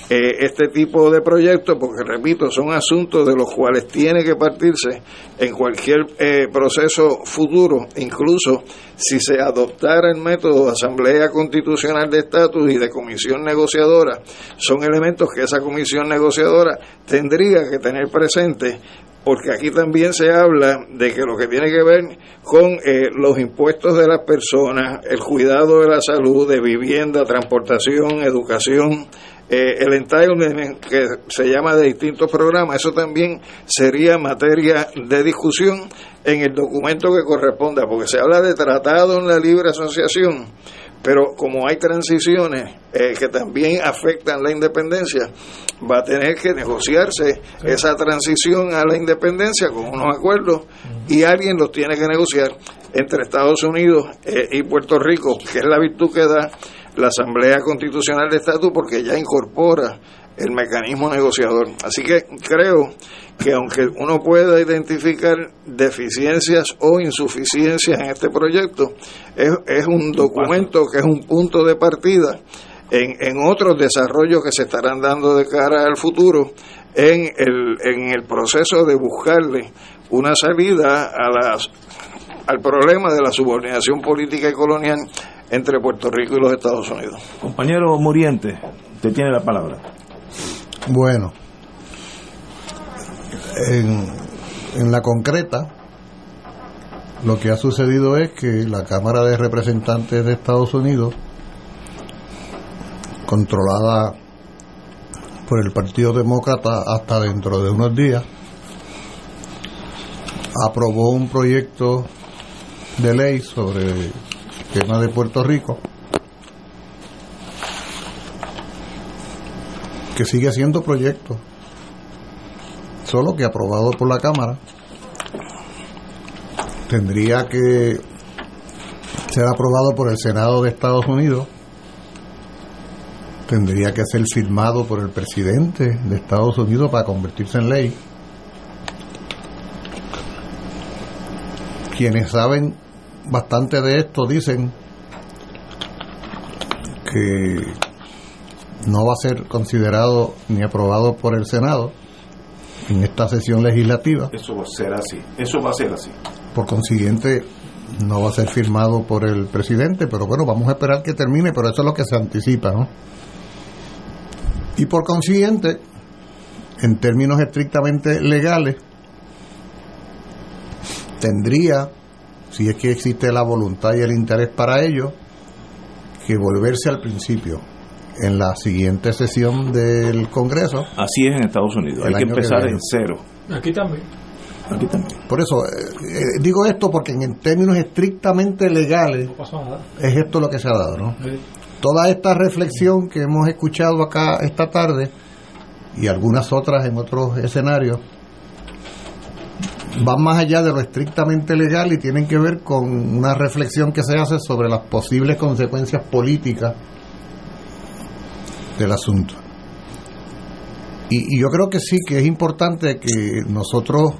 eh, este tipo de proyectos, porque repito, son asuntos de los cuales tiene que partirse en cualquier eh, proceso futuro, incluso si se adoptara el método de Asamblea Constitucional de Estatus y de Comisión Negociadora, son elementos que esa Comisión Negociadora tendría que tener presente porque aquí también se habla de que lo que tiene que ver con eh, los impuestos de las personas, el cuidado de la salud, de vivienda, transportación, educación, eh, el entitlement que se llama de distintos programas, eso también sería materia de discusión en el documento que corresponda, porque se habla de tratado en la libre asociación, pero como hay transiciones eh, que también afectan la independencia, va a tener que negociarse esa transición a la independencia con unos acuerdos y alguien los tiene que negociar entre Estados Unidos eh, y Puerto Rico, que es la virtud que da la Asamblea Constitucional de Estatus porque ya incorpora el mecanismo negociador. Así que creo que aunque uno pueda identificar deficiencias o insuficiencias en este proyecto, es, es un documento que es un punto de partida en, en otros desarrollos que se estarán dando de cara al futuro en el, en el proceso de buscarle una salida a las, al problema de la subordinación política y colonial entre Puerto Rico y los Estados Unidos. Compañero Muriente, usted tiene la palabra. Bueno, en, la concreta, lo que ha sucedido es que la Cámara de Representantes de Estados Unidos, controlada por el Partido Demócrata hasta dentro de unos días, aprobó un proyecto de ley sobre el tema de Puerto Rico que sigue siendo proyecto, solo que aprobado por la Cámara, tendría que ser aprobado por el Senado de Estados Unidos, tendría que ser firmado por el presidente de Estados Unidos para convertirse en ley. Quienes saben bastante de esto dicen que no va a ser considerado ni aprobado por el Senado en esta sesión legislativa. Eso va a ser así. Eso va a ser así. Por consiguiente, no va a ser firmado por el presidente, pero bueno, vamos a esperar que termine, pero eso es lo que se anticipa, ¿no? Y por consiguiente, en términos estrictamente legales, tendría, si es que existe la voluntad y el interés para ello, que volverse al principio en la siguiente sesión del Congreso. Así es en Estados Unidos. Hay que empezar en cero. Aquí también. Aquí también. Por eso eh, eh, digo esto porque en términos estrictamente legales No pasó nada. es esto lo que se ha dado, ¿no? Toda esta reflexión que hemos escuchado acá esta tarde y algunas otras en otros escenarios van más allá de lo estrictamente legal y tienen que ver con una reflexión que se hace sobre las posibles consecuencias políticas del asunto. Y, y yo creo que sí, que es importante que nosotros,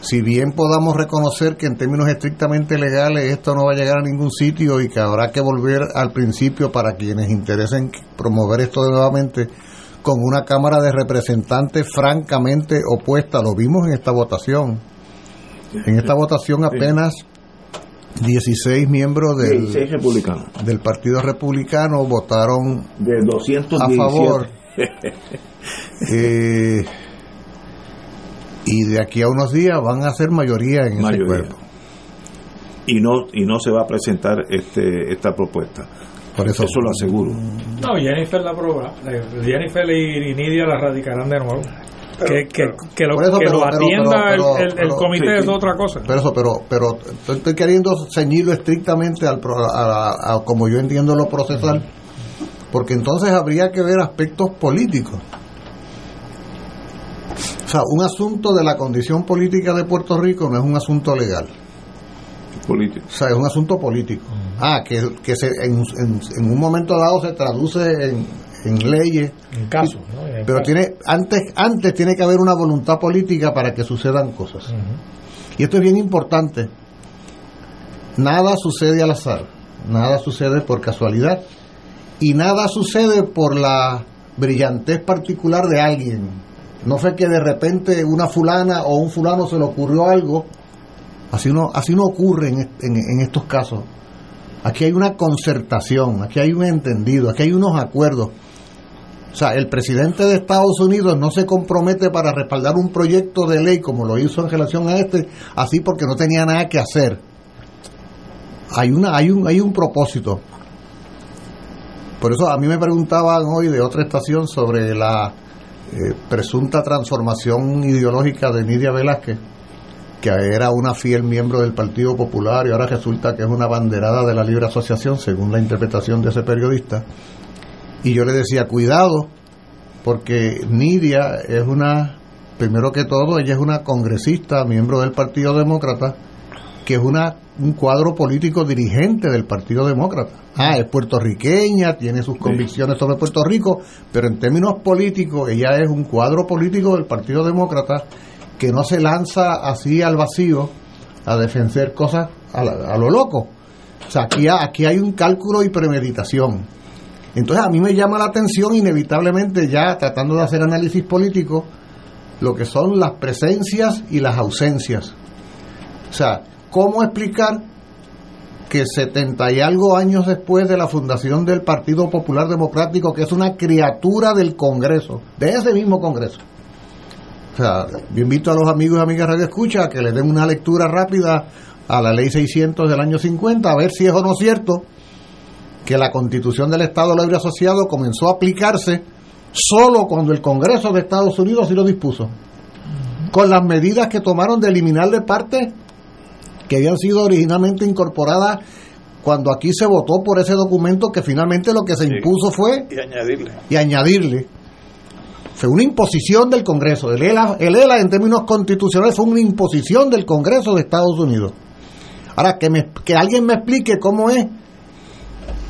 si bien podamos reconocer que en términos estrictamente legales esto no va a llegar a ningún sitio y que habrá que volver al principio para quienes interesen promover esto nuevamente con una Cámara de Representantes francamente opuesta, lo vimos en esta votación. En esta votación apenas 16 miembros del, 16 republicanos. del Partido Republicano votaron De 217. a favor. Eh, y de aquí a unos días van a ser mayoría en ese Mayoría. cuerpo. y no y no se va a presentar este esta propuesta. Por eso, lo aseguro. No, Jennifer la prueba. Jennifer y, y Nidia la radicarán de nuevo. Que, que, que lo, eso, que pero- lo pero- atienda pero- el, el- comité sí, es sí. otra cosa. Pero eso, pero, pero estoy queriendo ceñirlo estrictamente al pro- a, a- a como yo entiendo lo procesal, porque entonces habría que ver aspectos políticos. O sea, un asunto de la condición política de Puerto Rico no es un asunto legal. Político. O sea, es un asunto político. Ah, que, que se, en, en- en un momento dado se traduce en, en leyes. En caso, ¿no? En Pero caso. tiene antes antes tiene que haber una voluntad política para que sucedan cosas. Y esto es bien importante. Nada sucede al azar, nada sucede por casualidad y nada sucede por la brillantez particular de alguien. No fue que de repente una fulana o un fulano se le ocurrió algo. Así no, así no ocurre en- en estos casos. Aquí hay una concertación, aquí hay un entendido, aquí hay unos acuerdos. O sea, el presidente de Estados Unidos no se compromete para respaldar un proyecto de ley como lo hizo en relación a este, así porque no tenía nada que hacer. Hay una, hay un, hay un propósito. Por eso a mí me preguntaban hoy de otra estación sobre la eh, presunta transformación ideológica de Nidia Velázquez, que era una fiel miembro del Partido Popular y ahora resulta que es una banderada de la libre asociación, según la interpretación de ese periodista. Y yo le decía, cuidado, porque Nidia es una, primero que todo, ella es una congresista, miembro del Partido Demócrata, que es una un cuadro político dirigente del Partido Demócrata. Ah, es puertorriqueña, tiene sus convicciones sobre Puerto Rico, pero en términos políticos ella es un cuadro político del Partido Demócrata que no se lanza así al vacío a defender cosas a, la- a lo loco. O sea, aquí, aquí hay un cálculo y premeditación. Entonces a mí me llama la atención inevitablemente ya tratando de hacer análisis político lo que son las presencias y las ausencias. O sea, ¿cómo explicar que 70 y algo años después de la fundación del Partido Popular Democrático, que es una criatura del Congreso, de ese mismo Congreso, o sea, yo invito a los amigos y amigas Radio Escucha que le den una lectura rápida a la ley 600 del año 50, a ver si es o no cierto que la constitución del Estado Libre Asociado comenzó a aplicarse solo cuando el Congreso de Estados Unidos sí lo dispuso, con las medidas que tomaron de eliminarle partes que habían sido originalmente incorporadas cuando aquí se votó por ese documento que finalmente lo que se impuso fue Y añadirle. y añadirle. Fue una imposición del Congreso. El ELA, el ELA en términos constitucionales fue una imposición del Congreso de Estados Unidos. Ahora, que, me, que alguien me explique cómo es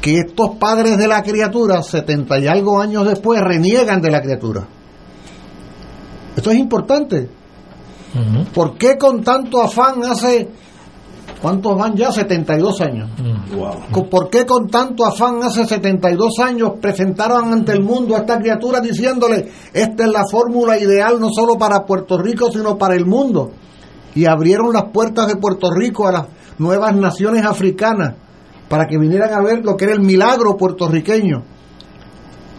que estos padres de la criatura, 70 y algo años después, reniegan de la criatura. Esto es importante. ¿Por qué con tanto afán hace... ¿Cuántos van ya? 72 años. ¿Por qué con tanto afán hace 72 años presentaron ante el mundo a esta criatura diciéndole, esta es la fórmula ideal no solo para Puerto Rico, sino para el mundo? Y abrieron las puertas de Puerto Rico a las nuevas naciones africanas para que vinieran a ver lo que era el milagro puertorriqueño.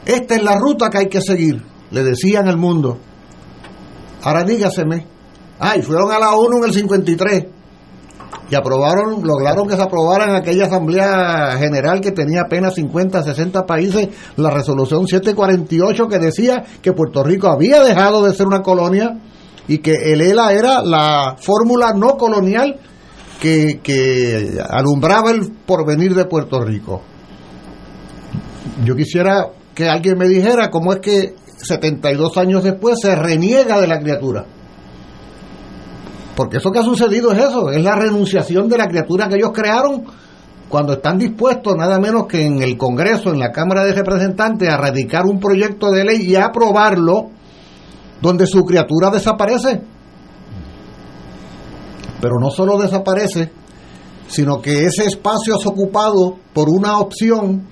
Esta es la ruta que hay que seguir, le decían al mundo. Ahora dígaseme. Ay, fueron a la ONU en el 53 y aprobaron, lograron que se aprobara en aquella Asamblea General que tenía apenas 50, 60 países la resolución 748 que decía que Puerto Rico había dejado de ser una colonia y que el ELA era la fórmula no colonial que, que alumbraba el porvenir de Puerto Rico. Yo quisiera que alguien me dijera cómo es que 72 años después se reniega de la criatura. Porque eso que ha sucedido es eso, es la renunciación de la criatura que ellos crearon cuando están dispuestos nada menos que en el Congreso, en la Cámara de Representantes, a radicar un proyecto de ley y a aprobarlo donde su criatura desaparece. Pero no solo desaparece, sino que ese espacio es ocupado por una opción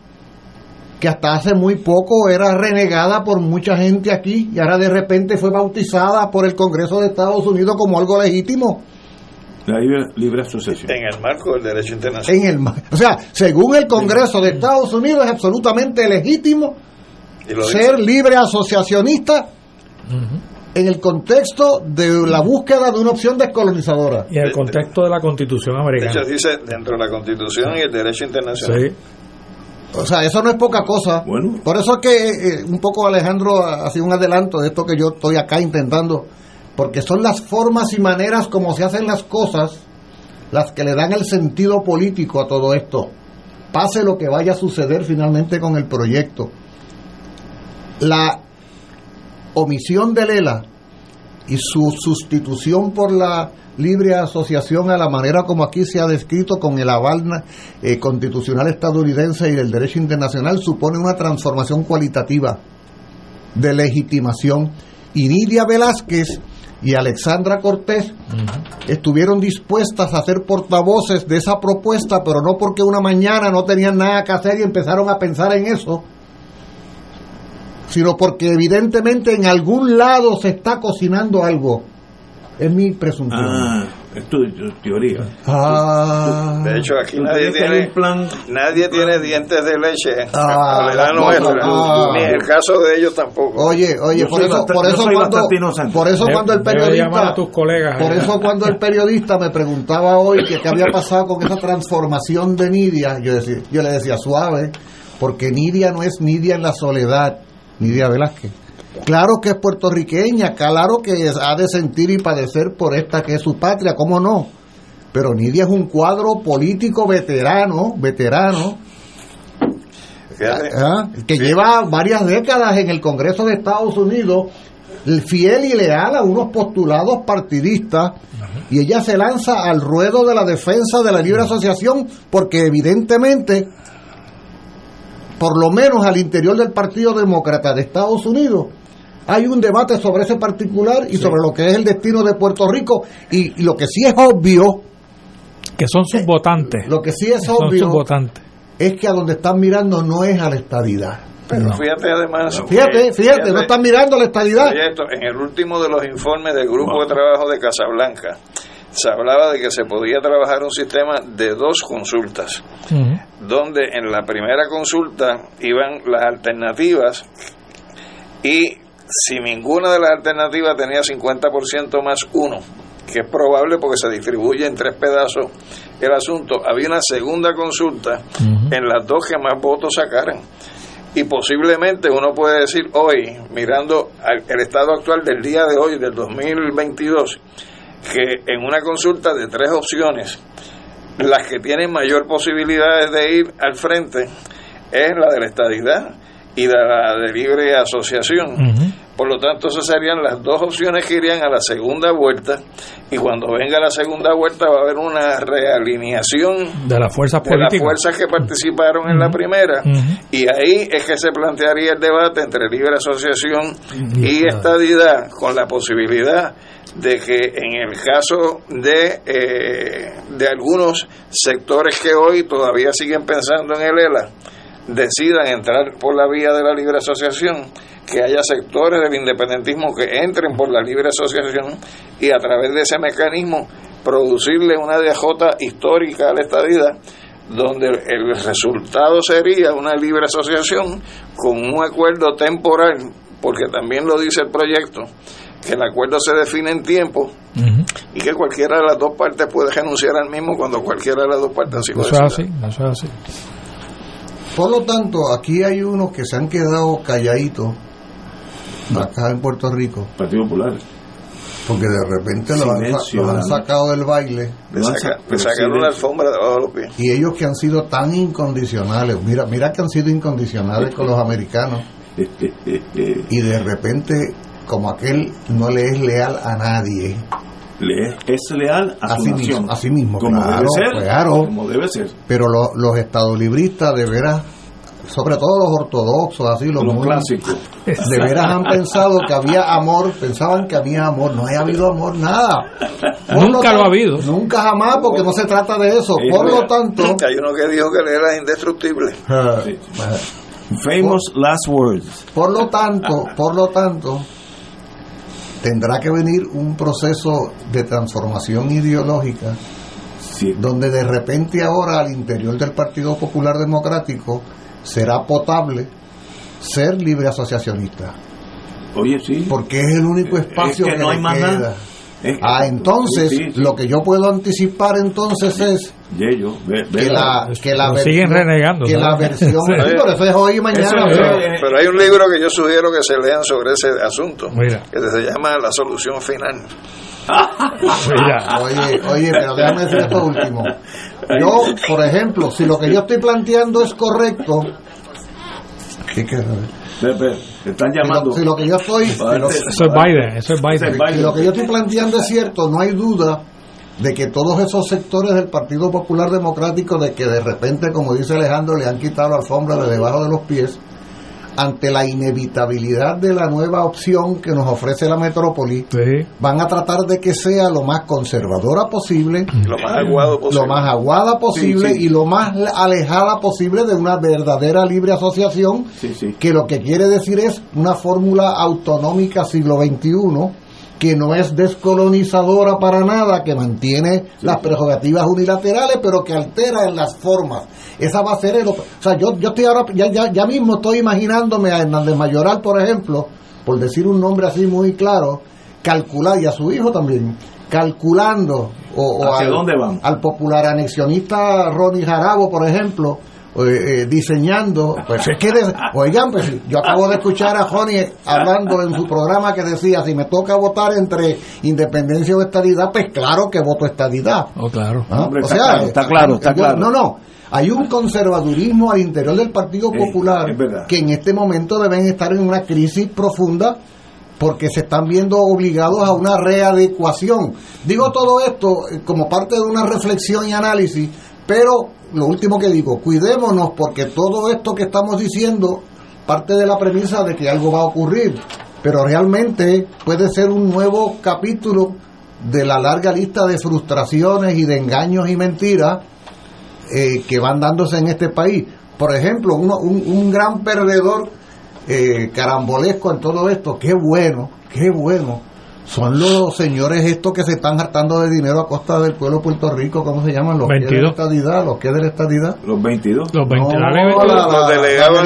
que hasta hace muy poco era renegada por mucha gente aquí y ahora de repente fue bautizada por el Congreso de Estados Unidos como algo legítimo. La libre, libre asociación. En el marco del derecho internacional. En el, o sea, según el Congreso de Estados Unidos es absolutamente legítimo ser libre asociacionista en el contexto de la búsqueda de una opción descolonizadora. Y en el contexto de la Constitución De americana. hecho, dice dentro de la Constitución y el derecho internacional. Sí. O sea, eso no es poca cosa. Por eso es que eh, un poco Alejandro hacía un adelanto de esto que yo estoy acá intentando, porque son las formas y maneras como se hacen las cosas las que le dan el sentido político a todo esto. Pase lo que vaya a suceder finalmente con el proyecto. La omisión de Lela y su sustitución por la libre asociación a la manera como aquí se ha descrito con el aval eh, constitucional estadounidense y del derecho internacional supone una transformación cualitativa de legitimación. Y Nidia Velázquez y Alexandra Cortés estuvieron dispuestas a ser portavoces de esa propuesta, pero no porque una mañana no tenían nada que hacer y empezaron a pensar en eso, sino porque evidentemente en algún lado se está cocinando algo. Es mi presunción. Ah, es tu, tu teoría. Ah. De hecho, aquí ¿Tú nadie tiene, un plan? nadie tiene dientes de leche. Ah, la la nuestra. cosa, ah. Ni el caso de ellos tampoco. Oye, oye, por eso, bastante- por eso cuando, por eso Debe- cuando el periodista, a tus colegas, por eh. eso cuando el periodista me preguntaba hoy que qué había pasado con esa transformación de Nidia, yo decía, yo le decía suave, porque Nidia no es Nidia en la soledad, Nidia Velázquez. Claro que es puertorriqueña, claro que es- ha de sentir y padecer por esta que es su patria, ¿cómo no? Pero Nidia es un cuadro político veterano, veterano, ¿ah? que lleva varias décadas en el Congreso de Estados Unidos, fiel y leal a unos postulados partidistas, y ella se lanza al ruedo de la defensa de la libre asociación, porque evidentemente, por lo menos al interior del Partido Demócrata de Estados Unidos, hay un debate sobre ese particular y sobre lo que es el destino de Puerto Rico, y, y lo que sí es obvio, Que son sus votantes. lo que sí es Son obvio, sus votantes. es que a donde están mirando no es a la estadidad. Pero fíjate además. Fíjate, que- fíjate, no están mirando la estadidad. Oye, esto, en el último de los informes del grupo de trabajo de Casablanca, se hablaba de que se podía trabajar un sistema de dos consultas, donde en la primera consulta iban las alternativas y si ninguna de las alternativas tenía 50% más uno, que es probable porque se distribuye en tres pedazos el asunto, había una segunda consulta en las dos que más votos sacaran. Y posiblemente uno puede decir hoy, mirando al- el estado actual del día de hoy, del 2022, que en una consulta de tres opciones, las que tienen mayor posibilidades de ir al frente es la de la estadidad y de la de libre asociación. Por lo tanto, esas serían las dos opciones que irían a la segunda vuelta. Y cuando venga la segunda vuelta va a haber una realineación De las fuerzas de las políticas. fuerzas que participaron en la primera. Y ahí es que se plantearía el debate entre libre asociación y estadidad, con la posibilidad de que en el caso de, eh, de algunos sectores que hoy todavía siguen pensando en el ELA, decidan entrar por la vía de la libre asociación, que haya sectores del independentismo que entren por la libre asociación y a través de ese mecanismo producirle una DJ histórica a la estadidad donde el resultado sería una libre asociación con un acuerdo temporal, porque también lo dice el proyecto, que el acuerdo se define en tiempo y que cualquiera de las dos partes puede renunciar al mismo cuando cualquiera de las dos partes así lo Eso es así, eso es así. Por lo tanto, aquí hay unos que se han quedado calladitos acá en Puerto Rico. Partido Popular. Porque de repente los han, sacado del baile. Le, saca- le sacaron la alfombra debajo de los pies. Y ellos que han sido tan incondicionales, mira, mira que han sido incondicionales con los americanos. Y de repente, como aquel no le es leal a nadie. Le es, leal a su nación. mismo, así mismo, como claro, debe ser. claro. Como debe ser. Pero lo- los estadolibristas de veras sobre todo los ortodoxos, así los, Los muy- clásicos. de veras han pensado que había amor, pensaban que había amor, no ha habido amor, nada. Por Nunca lo ha habido. Nunca jamás, porque no se trata de eso. Por lo tanto, Hay uno que dijo que era indestructible. Famous last words. por lo tanto, por lo tanto, tendrá que venir un proceso de transformación ideológica donde de repente ahora al interior del Partido Popular Democrático será potable ser libre asociacionista. Oye, sí. Porque es el único espacio que no hay más queda. Ah, entonces, Sí, sí. lo que yo puedo anticipar entonces es Yello, ve- ve- que la, que la siguen versión- renegando, que ¿no? la versión pero eso es hoy y mañana Eso pero- hay un libro que yo sugiero que se lean sobre ese asunto, Mira. que se llama La solución final. Mira. Oye, oye, pero déjame decir esto último. Yo, por ejemplo, si lo que yo estoy planteando es correcto, ¿qué queda? Te están Si lo, llamando. si lo que yo estoy, lo- Eso es Biden, eso es Biden. si lo que yo estoy planteando es cierto, no hay duda de que todos esos sectores del Partido Popular Democrático, de que de repente, como dice Alejandro, le han quitado la alfombra de debajo de los pies, ante la inevitabilidad de la nueva opción que nos ofrece la metrópoli, Sí. van a tratar de que sea lo más conservadora posible, Lo más aguado posible. lo más aguada posible Sí, sí. y lo más alejada posible de una verdadera libre asociación, Sí, sí. que lo que quiere decir es una fórmula autonómica siglo XXI que no es descolonizadora para nada, que mantiene las prerrogativas unilaterales, pero que altera en las formas. Esa va a ser el... O sea, yo, yo estoy ahora, ya, ya, ya mismo estoy imaginándome a Hernández Mayoral, por ejemplo, por decir un nombre así muy claro, calcular, y a su hijo también, calculando, o, o ¿Hacia al, dónde van? al popular anexionista Ronnie Jarabo, por ejemplo, eh, eh, diseñando, pues es que, de- oigan, pues yo acabo de escuchar a Ronnie hablando en su programa que decía, si me toca votar entre independencia o estadidad, pues claro que voto estadidad. Oh, claro. ¿Ah? Hombre, O está sea, claro, está claro, está yo- claro. No, no. Hay un conservadurismo al interior del Partido Popular que en este momento deben estar en una crisis profunda porque se están viendo obligados a una readecuación. Digo todo esto eh, como parte de una reflexión y análisis, pero lo último que digo, cuidémonos porque todo esto que estamos diciendo parte de la premisa de que algo va a ocurrir, pero realmente puede ser un nuevo capítulo de la larga lista de frustraciones y de engaños y mentiras eh, que van dándose en este país. Por ejemplo, uno- un, un gran perdedor eh, carambolesco en todo esto, qué bueno, qué bueno, son los señores estos que se están hartando de dinero a costa del pueblo de Puerto Rico, ¿cómo se llaman? Los que de la 22. estadidad, los que de la estadidad. Los 22. Los 20 No, la- la- Los delegados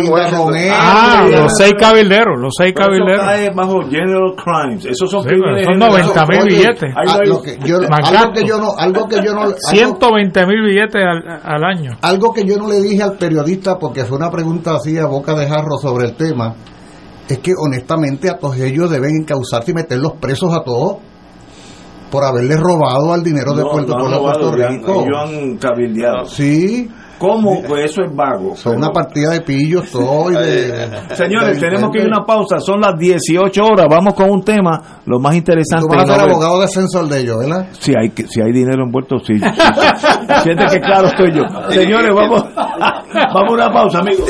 Ah, los seis cabilderos, los seis eso cabilderos. cae bajo general crimes. Esos son Sí, crímenes son generales. 90 mil billetes. Ah, lo que yo- algo que yo no, algo que yo no, algo- 120 mil billetes al, al año. Algo que yo no le dije al periodista, porque fue una pregunta así a boca de jarro sobre el tema, es que honestamente a todos ellos deben encauzarse y meterlos presos a todos por haberles robado al dinero de No, Puerto, no han Puerto, robado, Puerto ya han- Rico. ellos han cabildeado. Sí, ¿Cómo? Pues eso es vago. son una partida de pillos todo y de... Señores, de tenemos que ir a una pausa. Son las 18 horas. Vamos con un tema, lo más interesante. Tú vas a de ser Nobel. abogado defensor de ellos, ¿verdad? Si hay, que- si hay dinero envuelto, sí. Siente que claro estoy yo. Señores, vamos, vamos a una pausa, amigos.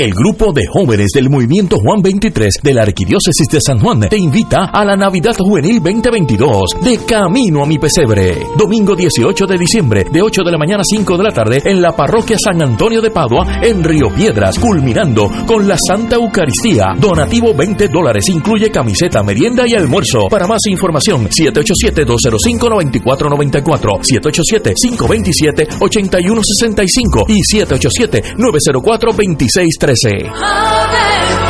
El grupo de jóvenes del Movimiento Juan 23 de la Arquidiócesis de San Juan te invita a la Navidad Juvenil 2022 de Camino a mi Pesebre. Domingo 18 de diciembre de 8 de la mañana a 5 de la tarde en la parroquia San Antonio de Padua en Río Piedras, culminando con la Santa Eucaristía. Donativo 20 dólares, incluye camiseta, merienda y almuerzo. Para más información, 787-205-9494, 787-527-8165 y 787-904-2613.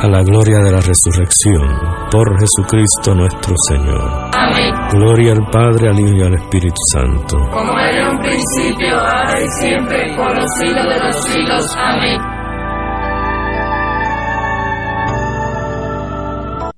a la gloria de la resurrección, por Jesucristo nuestro Señor. Amén. Gloria al Padre, al Hijo y al Espíritu Santo. Como era en un principio, ahora y siempre, por los siglos de los siglos. Amén.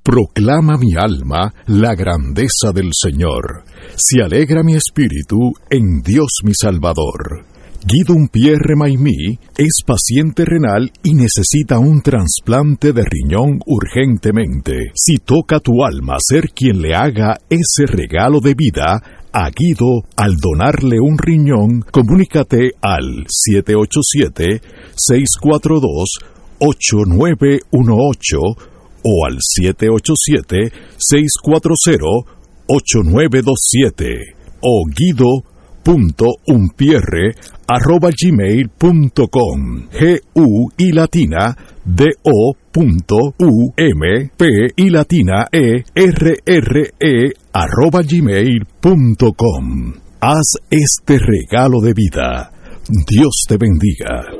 Proclama mi alma la grandeza del Señor. Se alegra mi espíritu en Dios mi Salvador. Guido Pierre Maimí es paciente renal y necesita un trasplante de riñón urgentemente. Si toca tu alma ser quien le haga ese regalo de vida, a Guido al donarle un riñón, comunícate al 787-642-8918 o al 787-640-8927 o arroba gmail.com g u y latina d o punto u m p y latina e r r e arroba gmail.com haz este regalo de vida. Dios te bendiga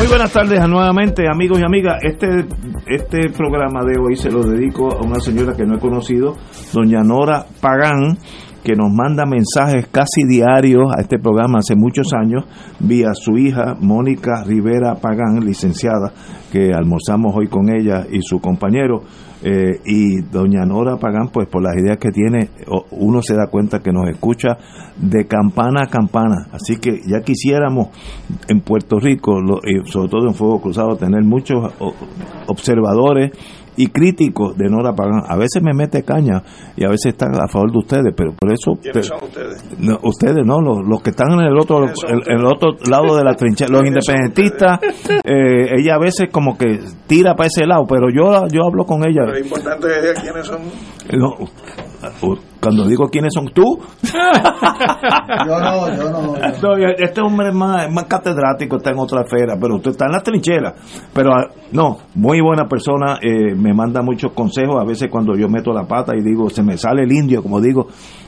Muy buenas tardes nuevamente, amigos y amigas. Este, este programa de hoy se lo dedico a una señora que no he conocido, doña Nora Pagán, que nos manda mensajes casi diarios a este programa hace muchos años, vía su hija Mónica Rivera Pagán, licenciada, que almorzamos hoy con ella y su compañero. Eh, y doña Nora Pagán, pues por las ideas que tiene, uno se da cuenta que nos escucha de campana a campana. Así que ya quisiéramos en Puerto Rico, lo- y sobre todo en Fuego Cruzado, tener muchos observadores y críticos de Nora Pagán. A veces me mete caña y a veces está a favor de ustedes, pero por eso... ¿Quiénes son ustedes? No, ustedes no, los, los que están en el otro el, el otro lado de la trinchera, los independentistas, eh, ella a veces como que tira para ese lado, pero yo yo hablo con ella. Lo importante es quiénes son. No, cuando digo quiénes son tú, Yo no, yo no. Este hombre es más, es más catedrático, está en otra esfera, pero usted está en la trinchera. Pero ah, no, muy buena persona, eh, me manda muchos consejos. A veces cuando yo meto la pata y digo, se me sale el indio, como digo,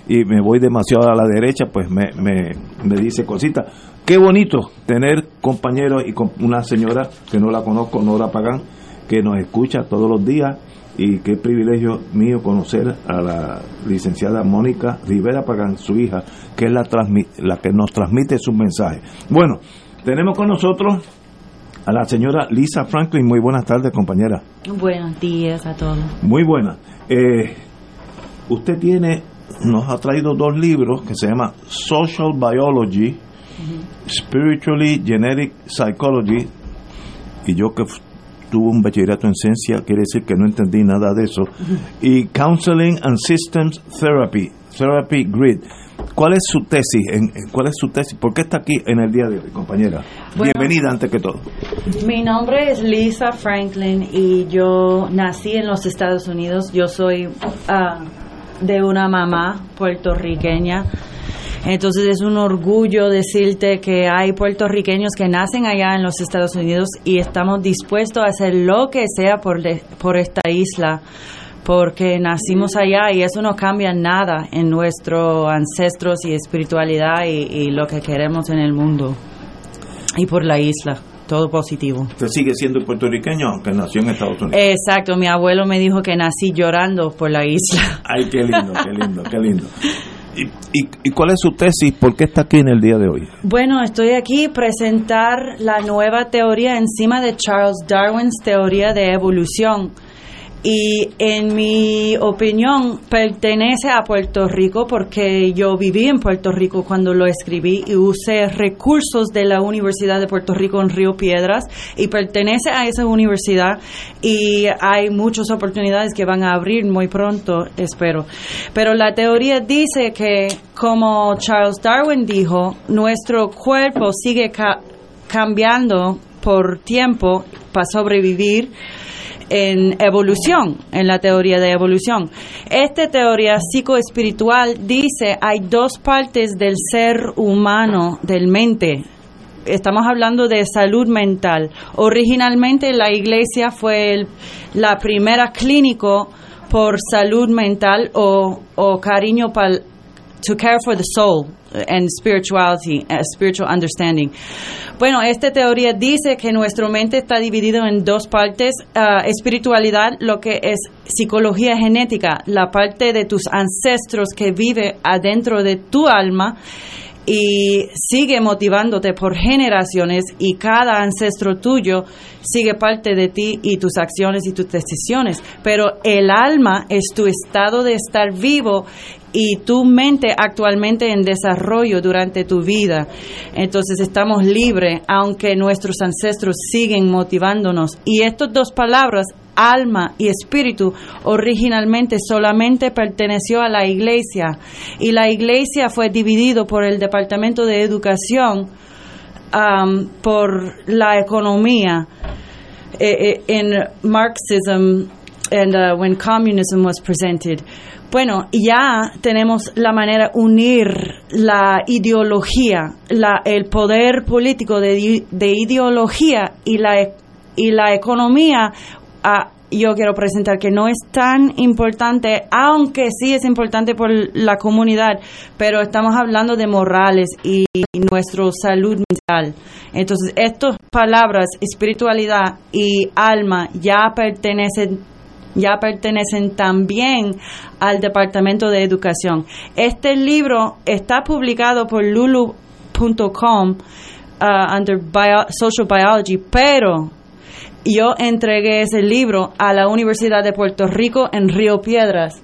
y me voy demasiado a la derecha, pues me, me, me dice cositas. Qué bonito tener compañeros y con una señora que no la conozco, Nora Pagán, que nos escucha todos los días y qué privilegio mío conocer a la licenciada Mónica Rivera Pagán, su hija, que es la, la que nos transmite sus mensajes. Bueno, tenemos con nosotros a la señora Lisa Franklin. Muy buenas tardes, compañera. Buenos días a todos. Muy buena. Eh, usted tiene, nos ha traído dos libros que se llama Social Biology, Spiritually Genetic Psychology, y yo que tuve un bachillerato en ciencia, quiere decir que no entendí nada de eso, y Counseling and Systems Therapy, Therapy Grid. ¿Cuál es su tesis? En, ¿Cuál es su tesis? ¿Por qué está aquí en el día de hoy, compañera? Bueno. Bienvenida antes que todo. Mi nombre es Lisa Franklin y yo nací en los Estados Unidos. Yo soy ah, de una mamá puertorriqueña Entonces es un orgullo decirte que hay puertorriqueños que nacen allá en los Estados Unidos y estamos dispuestos a hacer lo que sea por, de- por esta isla porque nacimos allá y eso no cambia nada en nuestros ancestros y espiritualidad y, y lo que queremos en el mundo y por la isla, todo positivo. Usted sigue siendo puertorriqueño, aunque nació en Estados Unidos. Exacto, mi abuelo me dijo que nací llorando por la isla. Ay, qué lindo, qué lindo, qué lindo. ¿Y, y, cuál es su tesis? ¿Por qué está aquí en el día de hoy? Bueno, estoy aquí presentar la nueva teoría encima de Charles Darwin's teoría de evolución. Y en mi opinión pertenece a Puerto Rico porque yo viví en Puerto Rico cuando lo escribí y usé recursos de la Universidad de Puerto Rico en Río Piedras y pertenece a esa universidad y hay muchas oportunidades que van a abrir muy pronto, espero. Pero la teoría dice que como Charles Darwin dijo, nuestro cuerpo sigue ca- cambiando por tiempo para sobrevivir en evolución, en la teoría de evolución. Esta teoría psicoespiritual dice hay dos partes del ser humano, del mente. Estamos hablando de salud mental. Originalmente la iglesia fue la primera clínico por salud mental o, o cariño to care for the soul and spirituality, uh, spiritual understanding. Bueno, esta teoría dice que nuestra mente está dividido en dos partes, uh, espiritualidad, lo que es psicología genética, la parte de tus ancestros que vive adentro de tu alma y sigue motivándote por generaciones y cada ancestro tuyo sigue parte de ti y tus acciones y tus decisiones. Pero el alma es tu estado de estar vivo y tu mente actualmente en desarrollo durante tu vida. Entonces estamos libres, aunque nuestros ancestros siguen motivándonos. Y estas dos palabras, alma y espíritu, originalmente solamente perteneció a la iglesia. Y la iglesia fue dividido por el Departamento de Educación um, por la economía. Eh, eh, in Marxism and uh, when communism was presented. Bueno, ya tenemos la manera de unir la ideología, la, el poder político de, ideología y la, y la economía. Yo quiero presentar que no es tan importante, aunque sí es importante por la comunidad, pero estamos hablando de morales y, y nuestra salud mental. Entonces, estas palabras, espiritualidad y alma, ya pertenecen ya pertenecen también al Departamento de Educación. Este libro está publicado por lulu.com uh, under bio- Social Biology, pero yo entregué ese libro a la Universidad de Puerto Rico en Río Piedras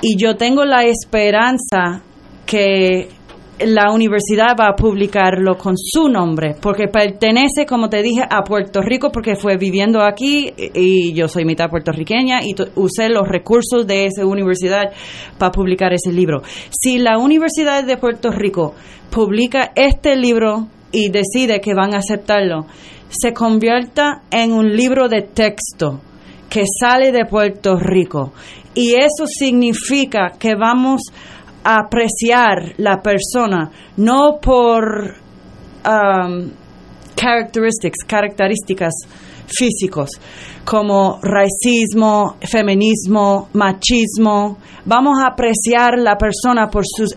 y yo tengo la esperanza que la universidad va a publicarlo con su nombre, porque pertenece, como te dije, a Puerto Rico, porque fue viviendo aquí y yo soy mitad puertorriqueña y usé los recursos de esa universidad para publicar ese libro. Si la Universidad de Puerto Rico publica este libro y decide que van a aceptarlo, se convierta en un libro de texto que sale de Puerto Rico. Y eso significa que vamos a apreciar la persona no por um, características físicos como racismo, feminismo, machismo. Vamos a apreciar la persona por sus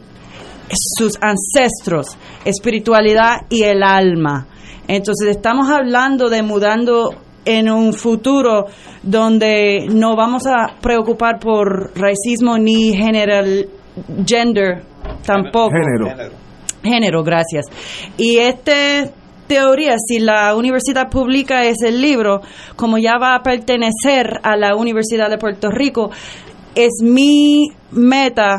sus ancestros, espiritualidad y el alma. Entonces estamos hablando de mudando en un futuro donde no vamos a preocupar por racismo ni general gender tampoco. Género. Género, gracias. Y esta teoría, si la universidad publica ese libro, como ya va a pertenecer a la Universidad de Puerto Rico, es mi meta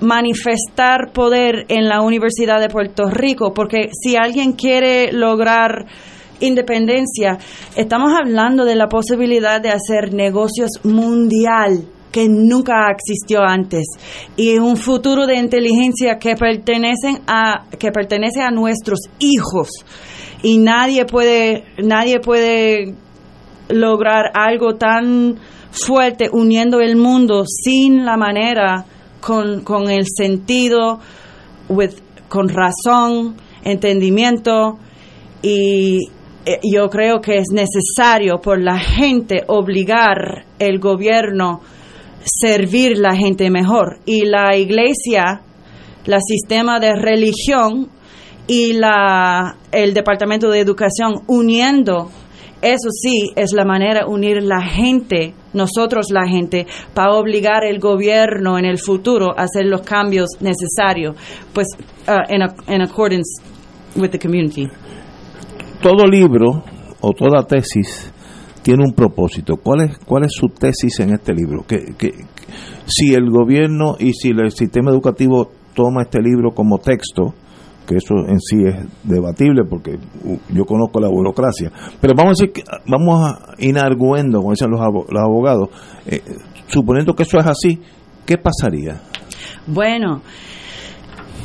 manifestar poder en la Universidad de Puerto Rico, porque si alguien quiere lograr independencia, estamos hablando de la posibilidad de hacer negocios mundial que nunca existió antes y un futuro de inteligencia que pertenecen a que pertenece a nuestros hijos y nadie puede nadie puede lograr algo tan fuerte uniendo el mundo sin la manera con, con el sentido with, con razón, entendimiento y eh, yo creo que es necesario por la gente obligar el gobierno servir la gente mejor. Y la iglesia, el sistema de religión y la, el departamento de educación uniendo eso sí es la manera de unir la gente, nosotros la gente, para obligar el gobierno en el futuro a hacer los cambios necesarios, pues en uh, accordance with the community. Todo libro o toda tesis tiene un propósito. ¿Cuál es, cuál es su tesis en este libro? Que, que, si el gobierno y si el sistema educativo toma este libro como texto, que eso en sí es debatible porque yo conozco la burocracia. Pero vamos a decir que vamos a inarguendo, como dicen los, abogados, eh, suponiendo que eso es así, ¿qué pasaría? Bueno,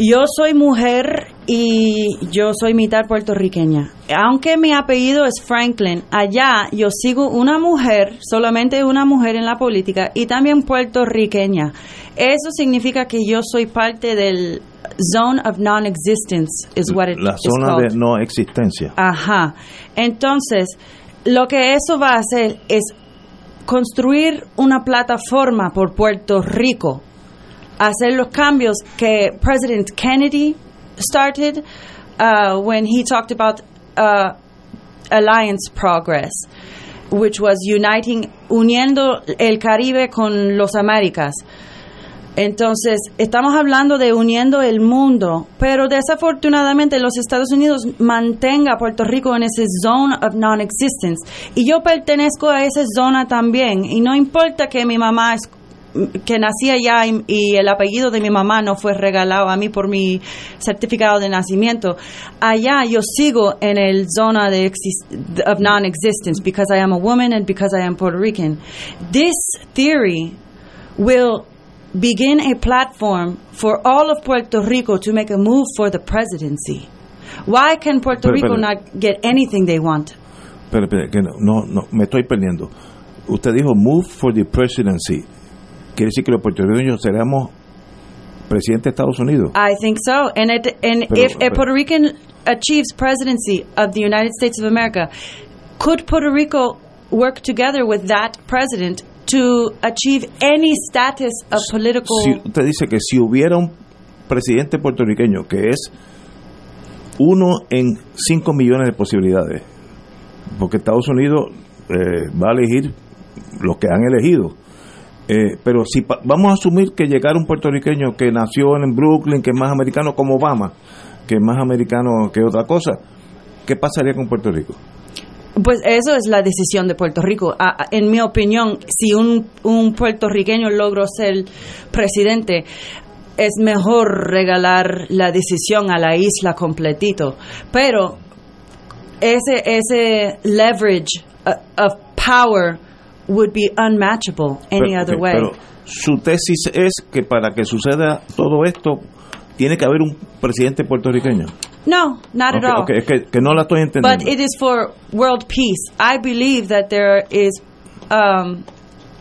yo soy mujer y yo soy mitad puertorriqueña. Aunque mi apellido es Franklin, allá yo sigo una mujer, solamente una mujer en la política y también puertorriqueña. Eso significa que yo soy parte del zone of non-existence, is what it La zona de no existencia. Ajá. Entonces, lo que eso va a hacer es construir una plataforma por Puerto Rico hacer los cambios que President Kennedy started uh, when he talked about uh, alliance progress, which was uniting, uniendo el Caribe con los Américas. Entonces, estamos hablando de uniendo el mundo, pero desafortunadamente los Estados Unidos mantenga a Puerto Rico en ese zone of non-existence. Y yo pertenezco a esa zona también. Y no importa que mi mamá es que nací allá y, el apellido de mi mamá no fue regalado a mí por mi certificado de nacimiento. Allá yo sigo en el zona de of non-existence because I am a woman and because I am Puerto Rican. This theory will begin a platform for all of Puerto Rico to make a move for the presidency. Why can Puerto Rico not get anything they want? Pero, que no, no, me estoy perdiendo. Usted dijo move for the presidency quiere decir que los puertorriqueños seremos presidente de Estados Unidos. I think so. And, it, and pero, if a Puerto Rican achieves presidency of the United States of America, could Puerto Rico work together with that president to achieve any status of political... Si usted dice que si hubiera un presidente puertorriqueño que es uno en cinco millones de posibilidades, porque Estados Unidos eh, va a elegir los que han elegido eh, pero si vamos a asumir que llegara un puertorriqueño que nació en Brooklyn, que es más americano como Obama, que es más americano que otra cosa, ¿qué pasaría con Puerto Rico? Pues eso es la decisión de Puerto Rico. en mi opinión, si un, un puertorriqueño logró ser presidente, es mejor regalar la decisión a la isla completito. Pero ese, ese leverage uh, of power would be unmatchable any other way. Pero su tesis es que para que suceda todo esto tiene que haber un presidente puertorriqueño. No, not okay, at all. Okay, es que, que, no la estoy entendiendo. But it is for world peace. I believe that there is um,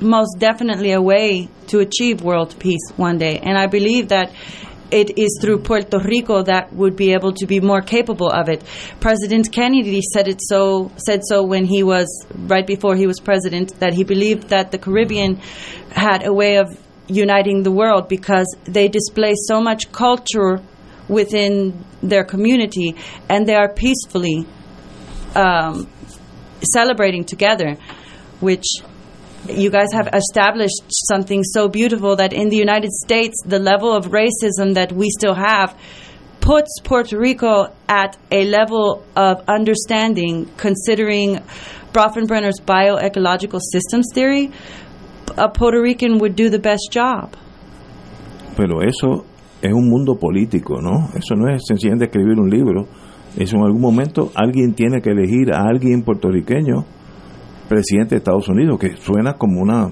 most definitely a way to achieve world peace one day, and I believe that it is through Puerto Rico that would be able to be more capable of it. President Kennedy said it so said so when he was right before he was president that he believed that the Caribbean had a way of uniting the world because they display so much culture within their community and they are peacefully um, celebrating together, which you guys have established something so beautiful that in the United States, the level of racism that we still have puts Puerto Rico at a level of understanding, considering Brofenbrenner's bioecological systems theory. A Puerto Rican would do the best job. Pero eso es un mundo político, ¿no? Eso no es sencillamente escribir un libro. Eso en algún momento alguien tiene que elegir a alguien puertorriqueño presidente de Estados Unidos, que suena como una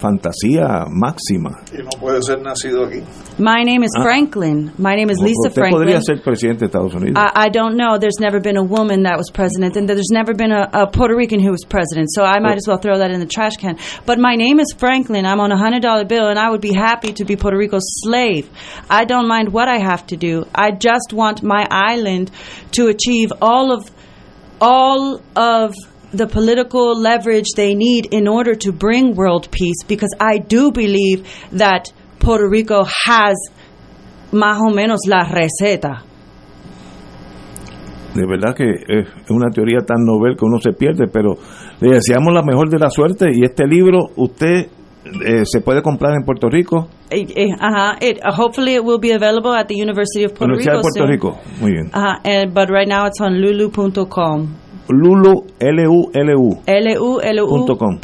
fantasía máxima. Y no puede ser nacido aquí. My name is Ah. Franklin. My name is Lisa Usted Franklin. podría ser presidente de Estados Unidos. I, I don't know. There's never been a woman that was president, and there's never been a, a Puerto Rican who was president. So I might as well throw that in the trash can. But my name is Franklin. I'm on a hundred dollar bill, and I would be happy to be Puerto Rico's slave. I don't mind what I have to do. I just want my island to achieve all of all of the political leverage they need in order to bring world peace. Because I do believe that Puerto Rico has más o menos la receta. de verdad que es una teoría tan novel que uno se pierde, pero le deseamos la mejor de la suerte y este libro usted eh, se puede comprar en Puerto Rico, Eh, eh, uh-huh. It, uh, hopefully, it will be available at the University of Puerto Universidad Rico. de Puerto soon. Rico. Muy bien. Uh-huh. And, but right now, it's on lulu.com. Lulu, L-U-L-U. L-U-L-U.com.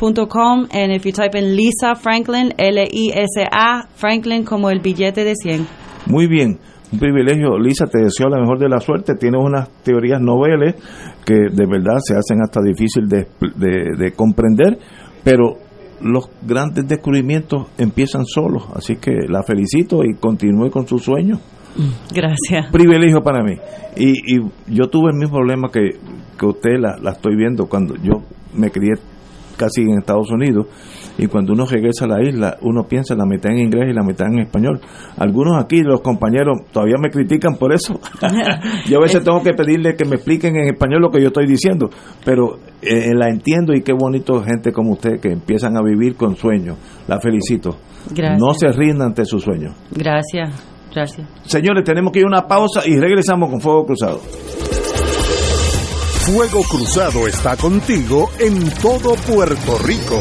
And if you type in Lisa Franklin, L-I-S-A, Franklin como el billete de 100. Muy bien. Un privilegio, Lisa, te deseo la mejor de la suerte. Tienes unas teorías noveles que de verdad se hacen hasta difícil de, de- de comprender, pero los grandes descubrimientos empiezan solos. Así que la felicito y continúe con su sueño. Gracias. privilegio para mí. Y, y yo tuve el mismo problema que, que usted la, la estoy viendo cuando yo me crié casi en Estados Unidos y cuando uno regresa a la isla uno piensa la mitad en inglés y la mitad en español. Algunos aquí, los compañeros, todavía me critican por eso. yo a veces tengo que pedirle que me expliquen en español lo que yo estoy diciendo, pero eh, la entiendo y qué bonito gente como usted que empiezan a vivir con sueños. La felicito. Gracias. No se rindan ante sus sueños. Gracias. Gracias. Señores, tenemos que ir a una pausa y regresamos con Fuego Cruzado. Fuego Cruzado está contigo en todo Puerto Rico.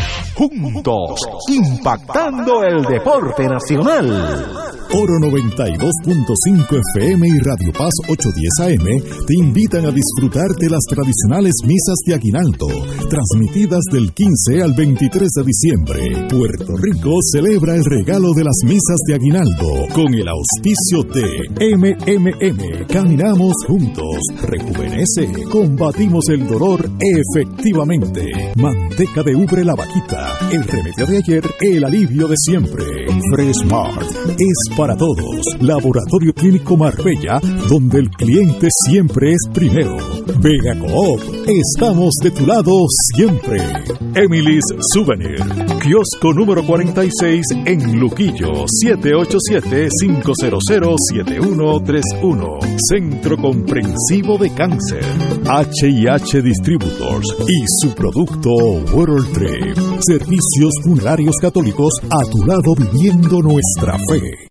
Juntos, impactando el deporte nacional. Oro 92.5 FM y Radio Paz 810 AM te invitan a disfrutar de las tradicionales misas de Aguinaldo, transmitidas del 15 al 23 de diciembre. Puerto Rico celebra el regalo de las misas de Aguinaldo con el auspicio de MMM. Caminamos juntos, rejuvenece, combatimos el dolor efectivamente. Manteca de ubre la vaquita, el remedio de ayer, el alivio de siempre. Fresh Mart es para todos. Laboratorio Clínico Marbella, donde el cliente siempre es primero. Vega Coop, estamos de tu lado siempre. Emily's Souvenir, kiosco número 46 en Luquillo, 787-500-7131. Centro Comprensivo de Cáncer, HIH Distributors y su producto World Trip. Servicios funerarios católicos a tu lado viviendo nuestra fe.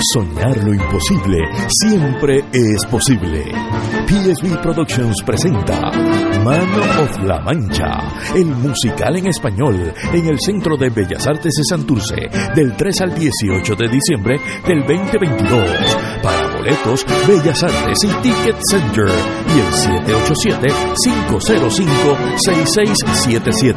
Soñar lo imposible siempre es posible. PSB Productions presenta Man of la Mancha, el musical en español en el Centro de Bellas Artes de Santurce del 3 al 18 de diciembre del 2022. Para boletos, Bellas Artes y Ticket Center y el 787-505-6677.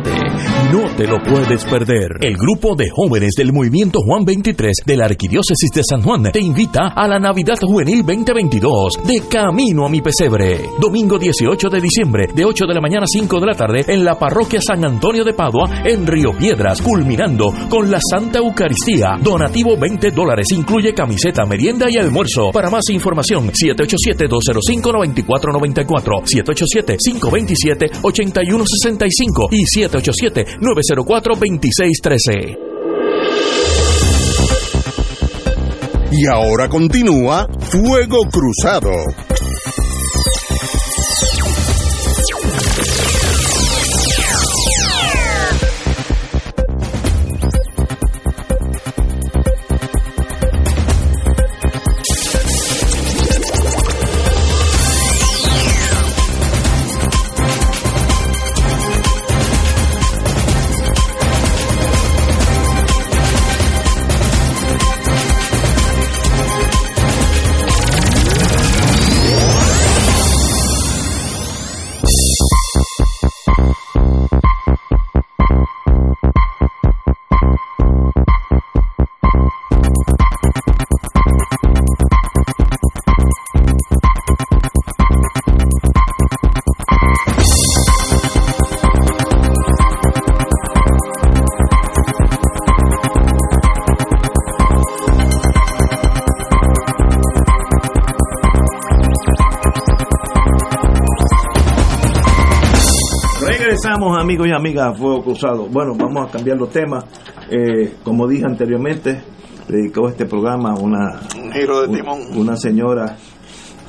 No te lo puedes perder. El grupo de jóvenes del Movimiento Juan 23 de la Arquidiócesis de San Juan te invita a la Navidad Juvenil 2022 de Camino a mi Pesebre. Domingo 18 de diciembre, de 8 de la mañana a 5 de la tarde, en la parroquia San Antonio de Padua, en Río Piedras, culminando con la Santa Eucaristía. Donativo 20 dólares, incluye camiseta, merienda y almuerzo. Para más información, 787-205-9494, 787-527-8165 y 787-904-2613. Y ahora continúa Fuego Cruzado. Regresamos amigos y amigas a Fuego Cruzado. Bueno, vamos a cambiar los temas. Eh, como dije anteriormente, dedicó este programa a una, un- una señora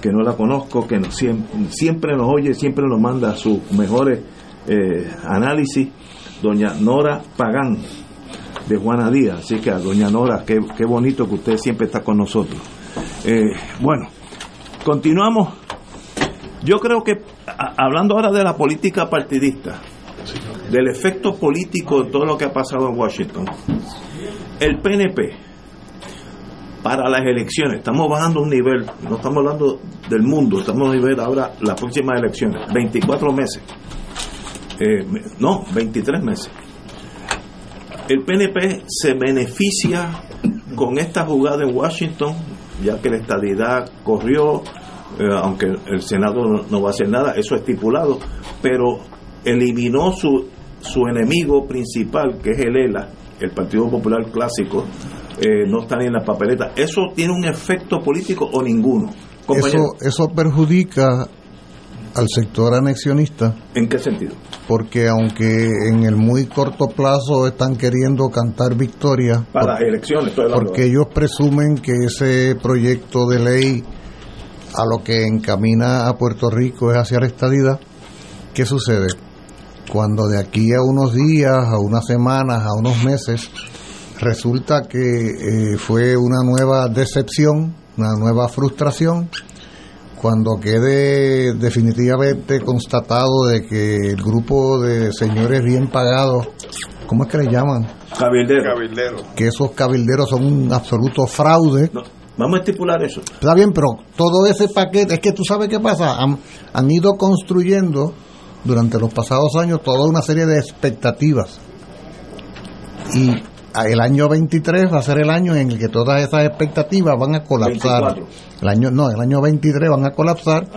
que no la conozco, que nos, siempre, siempre nos oye, siempre nos manda sus mejores eh, análisis, doña Nora Pagán, de Juana Díaz. Así que a doña Nora, qué, qué bonito que usted siempre está con nosotros. Eh, bueno, continuamos. Yo creo que, a- hablando ahora de la política partidista, del efecto político de todo lo que ha pasado en Washington, el PNP, para las elecciones, estamos bajando un nivel, no estamos hablando del mundo, estamos a nivel ahora las próximas elecciones, 24 meses, Eh, no, 23 meses. El PNP se beneficia con esta jugada en Washington, ya que la estadidad corrió, eh, aunque el Senado no, va a hacer nada, eso estipulado, pero eliminó su, su enemigo principal, que es el ELA, el Partido Popular Clásico, eh, no está ni en la papeleta. ¿Eso tiene un efecto político o ninguno? Compañero, Eso, eso perjudica al sector anexionista ¿En qué sentido? porque aunque en el muy corto plazo están queriendo cantar victoria Para las elecciones, estoy hablando. porque ellos presumen que ese proyecto de ley a lo que encamina a Puerto Rico es hacia la estadidad, ¿qué sucede? Cuando de aquí a unos días, a unas semanas, a unos meses, resulta que eh, fue una nueva decepción, una nueva frustración, cuando quede definitivamente constatado de que el grupo de señores bien pagados, ¿cómo es que le llaman? Cabildero. Que esos cabilderos son un absoluto fraude. Vamos a estipular eso. Está bien, pero todo ese paquete, es que tú sabes qué pasa, han, han ido construyendo durante los pasados años toda una serie de expectativas. Y el año 23 va a ser el año en el que todas esas expectativas van a colapsar. 24. El año no, el año 23 van a colapsar.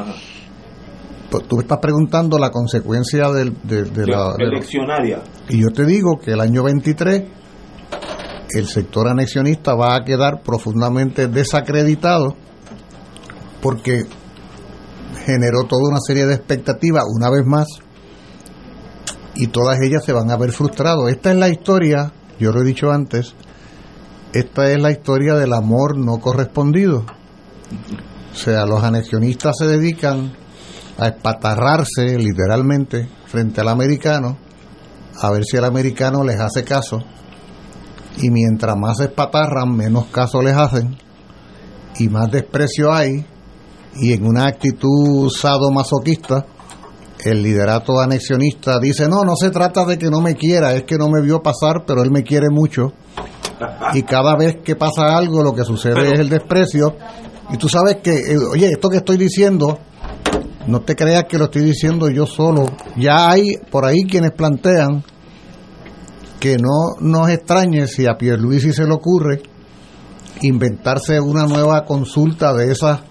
Pues tú me estás preguntando la consecuencia del, de, de la, de la- Eleccionaria. y yo te digo que el año 23 el sector anexionista va a quedar profundamente desacreditado porque generó toda una serie de expectativas una vez más y todas ellas se van a ver frustrados. Esta es la historia, yo lo he dicho antes, esta es la historia del amor no correspondido. O sea, los anexionistas se dedican a espatarrarse literalmente frente al americano, a ver si el americano les hace caso, y mientras más espatarran, menos caso les hacen, y más desprecio hay, y en una actitud sadomasoquista, el liderato anexionista dice, no, no se trata de que no me quiera, es que no me vio pasar, pero él me quiere mucho, y cada vez que pasa algo, lo que sucede es el desprecio, y tú sabes que, eh, oye, esto que estoy diciendo, no te creas que lo estoy diciendo yo solo. Ya hay por ahí quienes plantean que no nos extrañe si a Pierluisi se le ocurre inventarse una nueva consulta de esas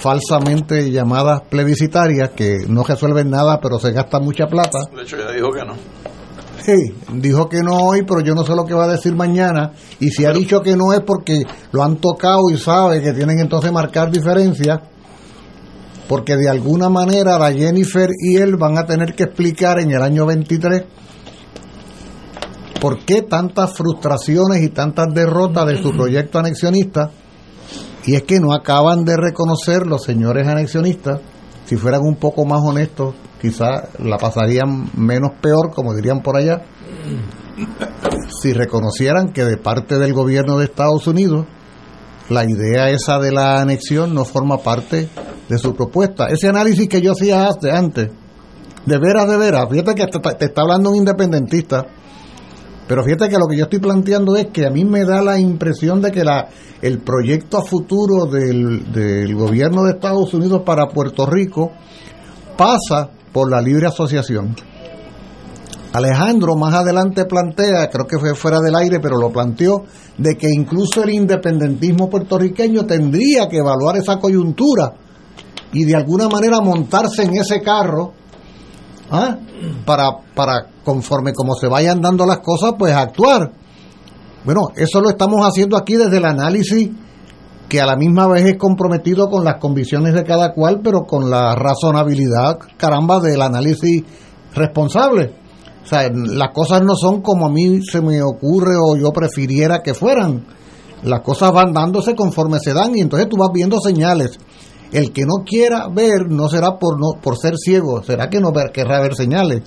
falsamente llamadas plebiscitarias que no resuelven nada pero se gasta mucha plata. De hecho, ya dijo que no. Sí, dijo que no hoy, pero yo no sé lo que va a decir mañana. Y si ha dicho que no es porque lo han tocado y sabe que tienen entonces marcar diferencias, porque de alguna manera la Jennifer y él van a tener que explicar en el año 23 por qué tantas frustraciones y tantas derrotas de su proyecto anexionista. Y es que no acaban de reconocer los señores anexionistas, si fueran un poco más honestos, quizás la pasarían menos peor, como dirían por allá, si reconocieran que de parte del gobierno de Estados Unidos la idea esa de la anexión no forma parte de su propuesta. Ese análisis que yo hacía antes, de veras, de veras, fíjate que te, está hablando un independentista, pero fíjate que lo que yo estoy planteando es que a mí me da la impresión de que la, el proyecto a futuro del, del gobierno de Estados Unidos para Puerto Rico pasa por la libre asociación. Alejandro más adelante plantea, creo que fue fuera del aire, pero lo planteó, de que incluso el independentismo puertorriqueño tendría que evaluar esa coyuntura y de alguna manera montarse en ese carro ¿ah? para, para, conforme como se vayan dando las cosas, pues actuar. Bueno, eso lo estamos haciendo aquí desde el análisis que a la misma vez es comprometido con las convicciones de cada cual, pero con la razonabilidad, caramba, del análisis responsable. O sea, las cosas no son como a mí se me ocurre o yo prefiriera que fueran. Las cosas van dándose conforme se dan y entonces tú vas viendo señales. El que no quiera ver no será por no por ser ciego, será que no ver, querrá ver señales.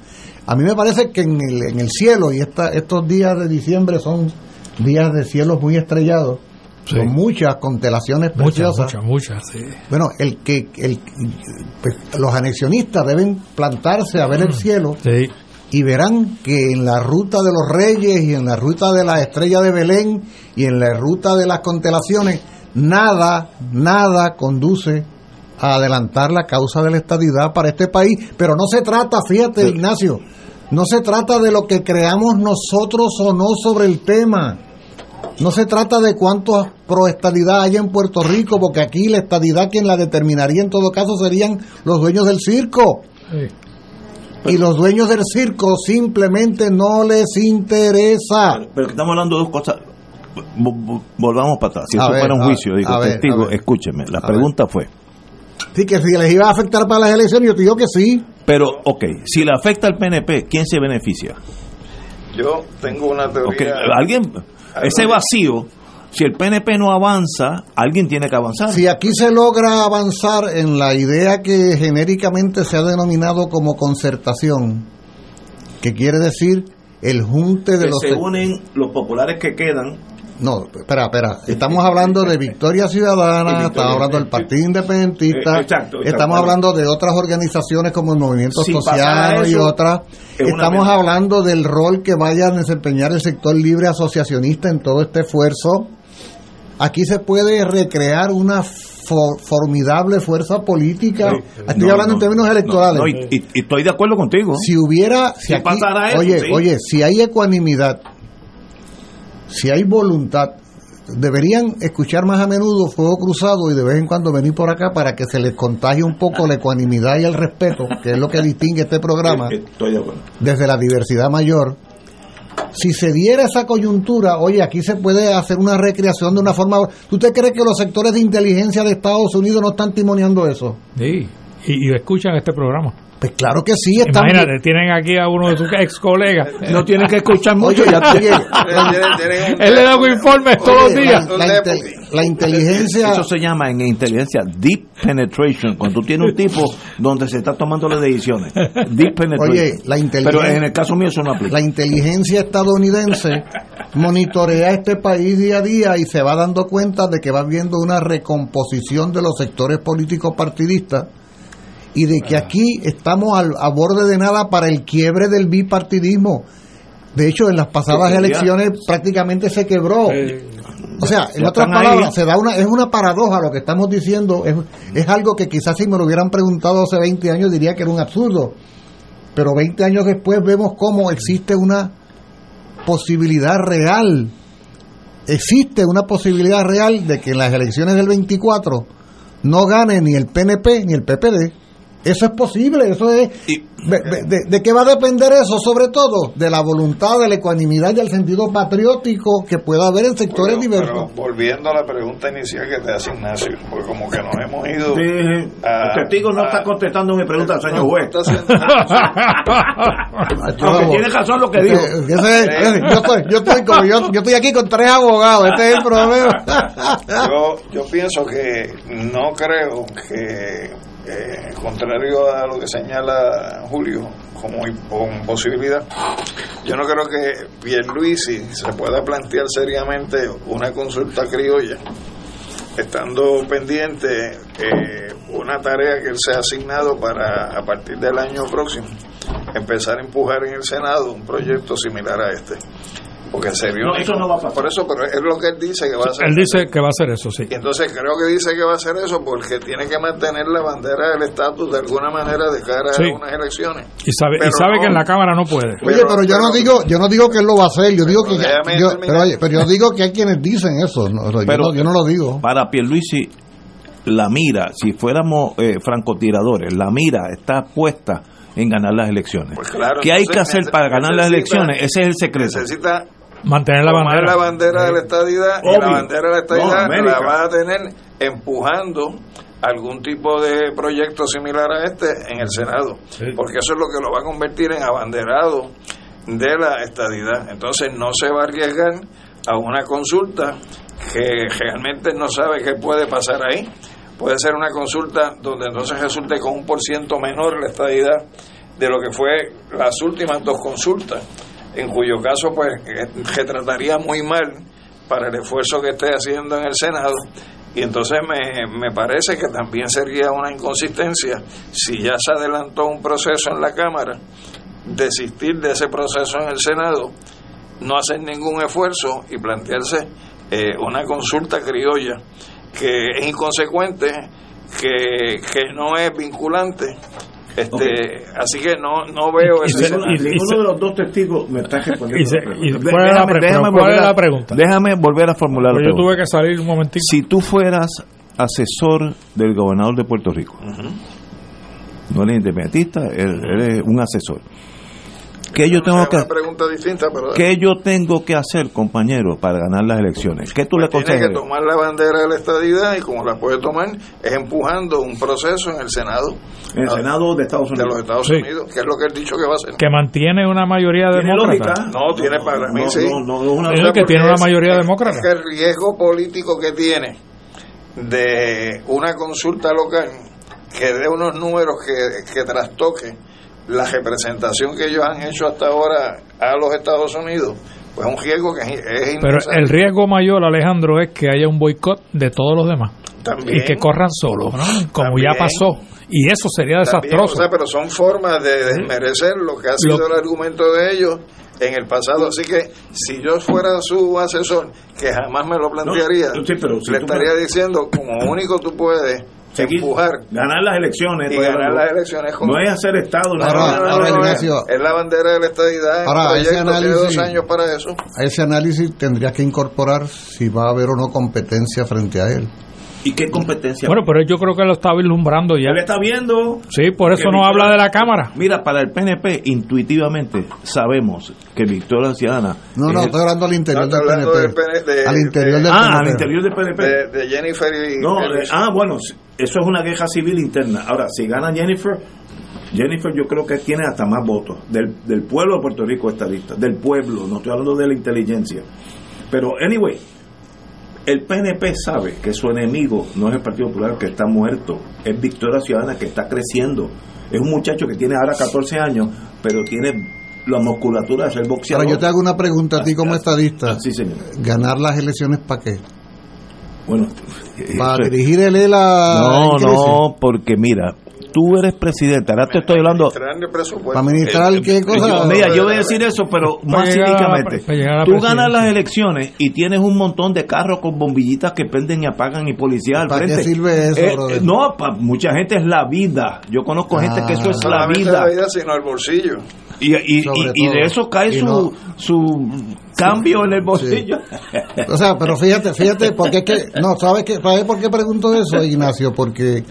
A mí me parece que en el, en el cielo, y esta, estos días de diciembre son días de cielos muy estrellados, Sí. con muchas constelaciones Muchas, preciosas. muchas, muchas, sí. Bueno, el que el, pues, los anexionistas deben plantarse a ver el cielo Sí. y verán que en la ruta de los reyes y en la ruta de la estrella de Belén y en la ruta de las constelaciones, nada, nada conduce a adelantar la causa de la estadidad para este país. Pero no se trata, fíjate, Ignacio, no se trata de lo que creamos nosotros o no sobre el tema. No se trata de cuántos proestadidad hay en Puerto Rico, porque aquí la estadidad quien la determinaría en todo caso serían los dueños del circo. Y los dueños del circo simplemente no les interesa. Pero que estamos hablando de dos cosas. Vo- vo- Volvamos para atrás. Si A eso ver, fuera un a- juicio, digo, a testigo, ver. escúcheme. La A pregunta fue: Sí, que si les iba a afectar para las elecciones, yo te digo que sí. Pero, ok, si le afecta al PNP, ¿quién se beneficia? Yo tengo una teoría. alguien, ese vacío, si el PNP no avanza, alguien tiene que avanzar. Si aquí se logra avanzar en la idea que genéricamente se ha denominado como concertación, que quiere decir el junte de que los... se unen los populares que quedan. No, espera, espera. Estamos hablando de Victoria Ciudadana, estamos hablando del Partido Independentista, Eh, exacto, exacto. estamos hablando de otras organizaciones como el Movimiento Si Social y otras. es Estamos hablando del rol que vaya a desempeñar el sector libre asociacionista en todo este esfuerzo. Aquí se puede recrear una fo- formidable fuerza política. Estoy No, hablando no, en términos no, electorales. no, y, y- y estoy de acuerdo contigo. Si hubiera, si Si aquí- pasara eso, oye, sí. oye, si hay ecuanimidad, si hay voluntad, deberían escuchar más a menudo Fuego Cruzado y de vez en cuando venir por acá para que se les contagie un poco la ecuanimidad y el respeto, que es lo que distingue este programa Estoy de acuerdo. desde la diversidad mayor. Si se diera esa coyuntura, oye, aquí se puede hacer una recreación de una forma... ¿Tú te crees que los sectores de inteligencia de Estados Unidos no están timoneando eso? Sí. Y, y escuchan este programa. Pues claro que sí, están... Imagínate, tienen aquí a uno de sus ex colegas. No tienen que escuchar mucho. Oye, ya oye, Él le da un informe todos los días. La, la inteligencia... Eso se llama en inteligencia deep penetration. Cuando tú tienes un tipo donde se está tomando las decisiones. Deep penetration. Oye, la inteligencia- Pero en el caso mío eso no aplica. La inteligencia estadounidense monitorea este país día a día y se va dando cuenta de que va viendo una recomposición de los sectores políticos partidistas y de que aquí estamos al, a borde de nada para el quiebre del bipartidismo. De hecho, en las pasadas Sí, ya. elecciones prácticamente se quebró. O sea, en otras ahí. palabras, se da una, es una paradoja lo que estamos diciendo. Es, es algo que quizás si me lo hubieran preguntado hace 20 años diría que era un absurdo. Pero 20 años después vemos cómo existe una posibilidad real, existe una posibilidad real de que en las elecciones del 24 no gane ni el PNP ni el PPD. Eso es posible, eso es... de, de- de qué va a depender eso? Sobre todo de la voluntad, de la ecuanimidad y el sentido patriótico que pueda haber en sectores diversos. Pero volviendo a la pregunta inicial que te hace Ignacio, porque como que nos hemos ido. Sí, a- el testigo no a- está contestando mi pregunta, señor juez. está haciendo- Aunque tiene razón lo que dijo. Eh, ese- yo, estoy, yo, estoy como- yo, yo estoy aquí con tres abogados, este es el problema. yo, yo pienso que no creo que, eh, contrario a lo que señala Julio como posibilidad, yo no creo que Pierluisi se pueda plantear seriamente una consulta criolla, estando pendiente eh, una tarea que él se ha asignado para a partir del año próximo empezar a empujar en el Senado un proyecto similar a este. Porque se vio No, eso no va a pasar. Por eso, pero es lo que él dice que va a hacer. Él dice que va a hacer eso, sí. Y entonces creo que dice que va a hacer eso porque tiene que mantener la bandera del estatus de alguna manera de cara Sí. a unas elecciones. Y sabe, y Pero sabe no- que en la Cámara no puede. Oye, pero yo no digo, yo no digo que él lo va a hacer, yo digo que, yo, pero, oye, pero yo digo que hay quienes dicen eso, no, yo, Pero- no, yo no lo digo. Para Pierluisi, la mira, si fuéramos eh, francotiradores, la mira está puesta en ganar las elecciones. Pues claro, ¿Qué hay que hacer para ganar las necesita- elecciones? Ese es el secreto. Necesita Mantener la tomar bandera. la bandera de la estadidad y la Obvio. bandera de la No, estadidad América. la va a tener empujando algún tipo de proyecto similar a este en el Senado, porque eso es lo que lo va a convertir en abanderado de la estadidad. Entonces no se va a arriesgar a una consulta que realmente no sabe qué puede pasar ahí. Puede ser una consulta donde entonces resulte con un por ciento menor la estadidad de lo que fue las últimas dos consultas, en cuyo caso pues eh, retrataría muy mal para el esfuerzo que esté haciendo en el Senado y entonces me, me parece que también sería una inconsistencia si ya se adelantó un proceso en la Cámara, desistir de ese proceso en el Senado, no hacer ningún esfuerzo y plantearse eh, una consulta criolla que es inconsecuente, que, que no es vinculante. Este, Así que no, no veo Y ese se- y- ninguno de los dos testigos me está respondiendo. se-. ¿cuál es la Déjame- cuál es la pregunta? Déjame volver a formular la Pero yo tuve que salir un momentito. Si tú fueras asesor del gobernador de Puerto Rico, no eres independentista, eres, eres un asesor. ¿Qué yo tengo que una pregunta distinta, pero ¿Qué yo tengo que hacer, compañero, para ganar las elecciones? ¿Qué tú le tiene que aconsejas? tomar la bandera de la estadidad y como la puede tomar es empujando un proceso en el Senado En el Senado de Estados de Unidos. los Estados Sí. Unidos, que es lo que él dicho que va a hacer. Que mantiene una mayoría ¿Tiene demócrata. lógica? No, tiene para mí no, sí. no, no, no, una- que tiene una mayoría es- demócrata. es que el riesgo político que tiene de una consulta local que dé unos números que, que trastoque la representación que ellos han hecho hasta ahora a los Estados Unidos, pues es un riesgo que es, Pero el riesgo mayor, Alejandro, es que haya un boicot de todos los demás. También. y que corran solos, ¿no? como También. ya pasó. Y eso sería También, desastroso. o sea, pero son formas de desmerecer lo que ha sido Lo- el argumento de ellos en el pasado. Así que si yo fuera su asesor, que jamás me lo plantearía, No, sí, pero si le estaría diciendo como único tú puedes Seguir- empujar ganar las elecciones. y ganar las elecciones con No es hacer Estado. no es- Ahora- No, no, ahora, no, no, Ignacio. es la bandera de la estadidad, es Ahora, ese análisis- dos años para eso. A ese análisis tendrías que incorporar si va a haber o no competencia frente a él. ¿Y qué competencia? Bueno, pero yo creo que lo está vislumbrando ya. Él está viendo. Sí, por eso no Victoria- habla de la Cámara. Mira, para el PNP, intuitivamente sabemos que Victoria Ciudadana. No, no, estoy hablando al interior del PNP. del PN de- al interior de- del Ah, PNP. al interior del PNP. De, de Jennifer y No, Luis. ah, bueno, eso es una guerra civil interna. Ahora, si gana Jennifer, Jennifer yo creo que tiene hasta más votos del, del pueblo de Puerto Rico estadista, del pueblo, no estoy hablando de la inteligencia. Pero, anyway, el PNP sabe que su enemigo no es el Partido Popular que está muerto, es Victoria Ciudadana que está creciendo. Es un muchacho que tiene ahora 14 años, pero tiene la musculatura de ser boxeador. Ahora yo te hago una pregunta a ti como estadista. Sí, señor. ¿Ganar las elecciones para qué? Bueno, ¿Para es- dirigir el ELA? No, no, porque mira, tú eres presidente, ahora te estoy hablando... Para administrar qué cosa. Yo- mira, yo voy a decir eso, pero más cínicamente. Tú ganas las elecciones y tienes un montón de carros con bombillitas que prenden y apagan y policías al ¿Para qué frente. sirve eso, Eh, eh, no, para mucha gente es la vida. Yo conozco gente que eso es la vida. la vida, sino el bolsillo. Y, y, y- Sobre y de eso cae Y su, no- su cambio en el bolsillo. O sea, pero fíjate, fíjate, porque es que, no, ¿sabes, qué, ¿sabes por qué pregunto eso, Ignacio? Porque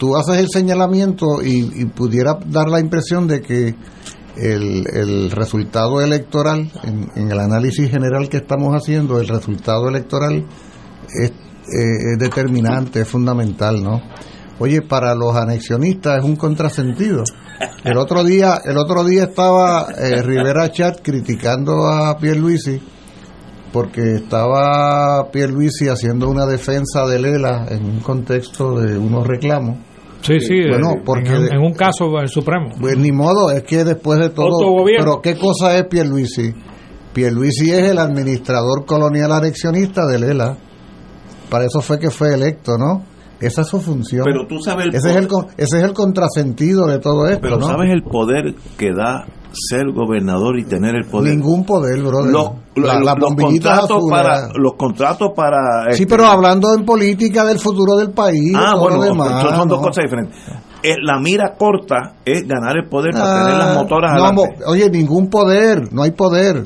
tú haces el señalamiento y, y pudiera dar la impresión de que el, resultado electoral, en, en el análisis general que estamos haciendo, el resultado electoral es, eh, es determinante, es fundamental, ¿no? Oye, para los anexionistas es un contrasentido. El otro día, el otro día estaba eh, Rivera Chat criticando a Pierluisi porque estaba Pierluisi haciendo una defensa de Lela en un contexto de unos reclamos. Sí, sí, Bueno, porque en, un caso del Supremo. Pues ni modo, es que después de todo... Pero ¿qué cosa es Pierluisi? Pierluisi es el administrador colonial anexionista de Lela. Para eso fue que fue electo, ¿no? Esa es su función. Pero tú sabes el ese, es el, ese es el contrasentido de todo esto, Pero ¿no? ¿sabes el poder que da ser gobernador y tener el poder? Ningún poder, brother. Los, La- contratos para los contratos para Sí, este, pero hablando en política del futuro del país, ah todo bueno lo demás, son, son dos ¿no? cosas diferentes Eh, la mira corta es ganar el poder para Ah, tener las motoras no, adelante oye, ningún poder, no hay poder.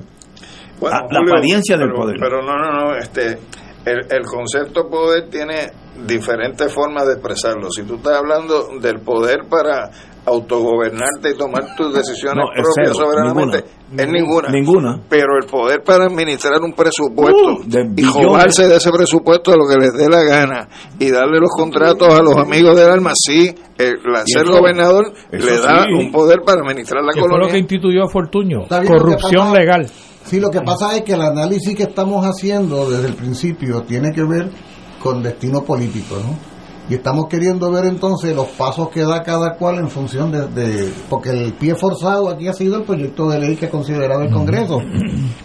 Bueno, Ah, la apariencia del pero- poder. Pero no, no, no, este, el, el concepto poder tiene diferentes formas de expresarlo. Si tú estás hablando del poder para autogobernarte y tomar tus decisiones No, propias cero, soberanamente, es ninguna. Ninguna. Pero el poder para administrar un presupuesto Uh, de y joderse de ese presupuesto lo que les dé la gana y darle los contratos a los amigos del alma, sí, el, la- ser eso- gobernador eso le da sí. un poder para administrar la Que fue lo colonia. que instituyó Fortuño. Lo que Corrupción pasa- legal. Sí, lo que pasa es que el análisis que estamos haciendo desde el principio tiene que ver con destino político, ¿no? Y estamos queriendo ver entonces los pasos que da cada cual en función de, de- porque el pie forzado aquí ha sido el proyecto de ley que ha considerado el Congreso.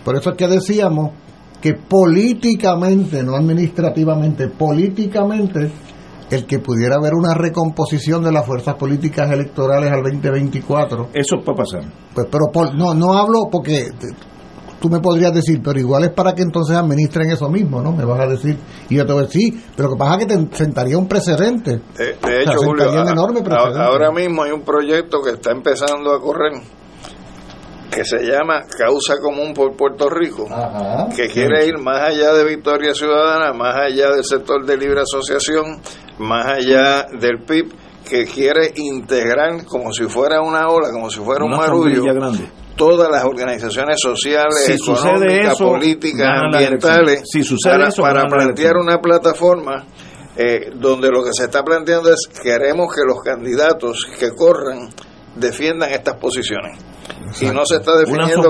Por eso es que decíamos que políticamente, no administrativamente, políticamente, el que pudiera haber una recomposición de las fuerzas políticas electorales al 2024 eso puede pasar pues, pero por- no, no hablo porque tú me podrías decir, pero igual es para que entonces administren eso mismo, ¿no? Me vas a decir, y yo te voy a decir, sí, pero lo que pasa es que te sentaría un precedente. De, de O sea, hecho, Julio, sentaría un a- enorme precedente. ahora mismo hay un proyecto que está empezando a correr que se llama Causa Común por Puerto Rico, que quiere ir más allá de Victoria Ciudadana, más allá del sector de libre asociación, más allá del PIB, que quiere integrar como si fuera una ola, como si fuera un Una marullo, sombrilla grande. Todas las organizaciones sociales, Si económicas, eso, políticas, ambientales. Si para, eso, plantear una plataforma eh, donde lo que se está planteando es queremos que los candidatos que corran defiendan estas posiciones. Y no se está una definiendo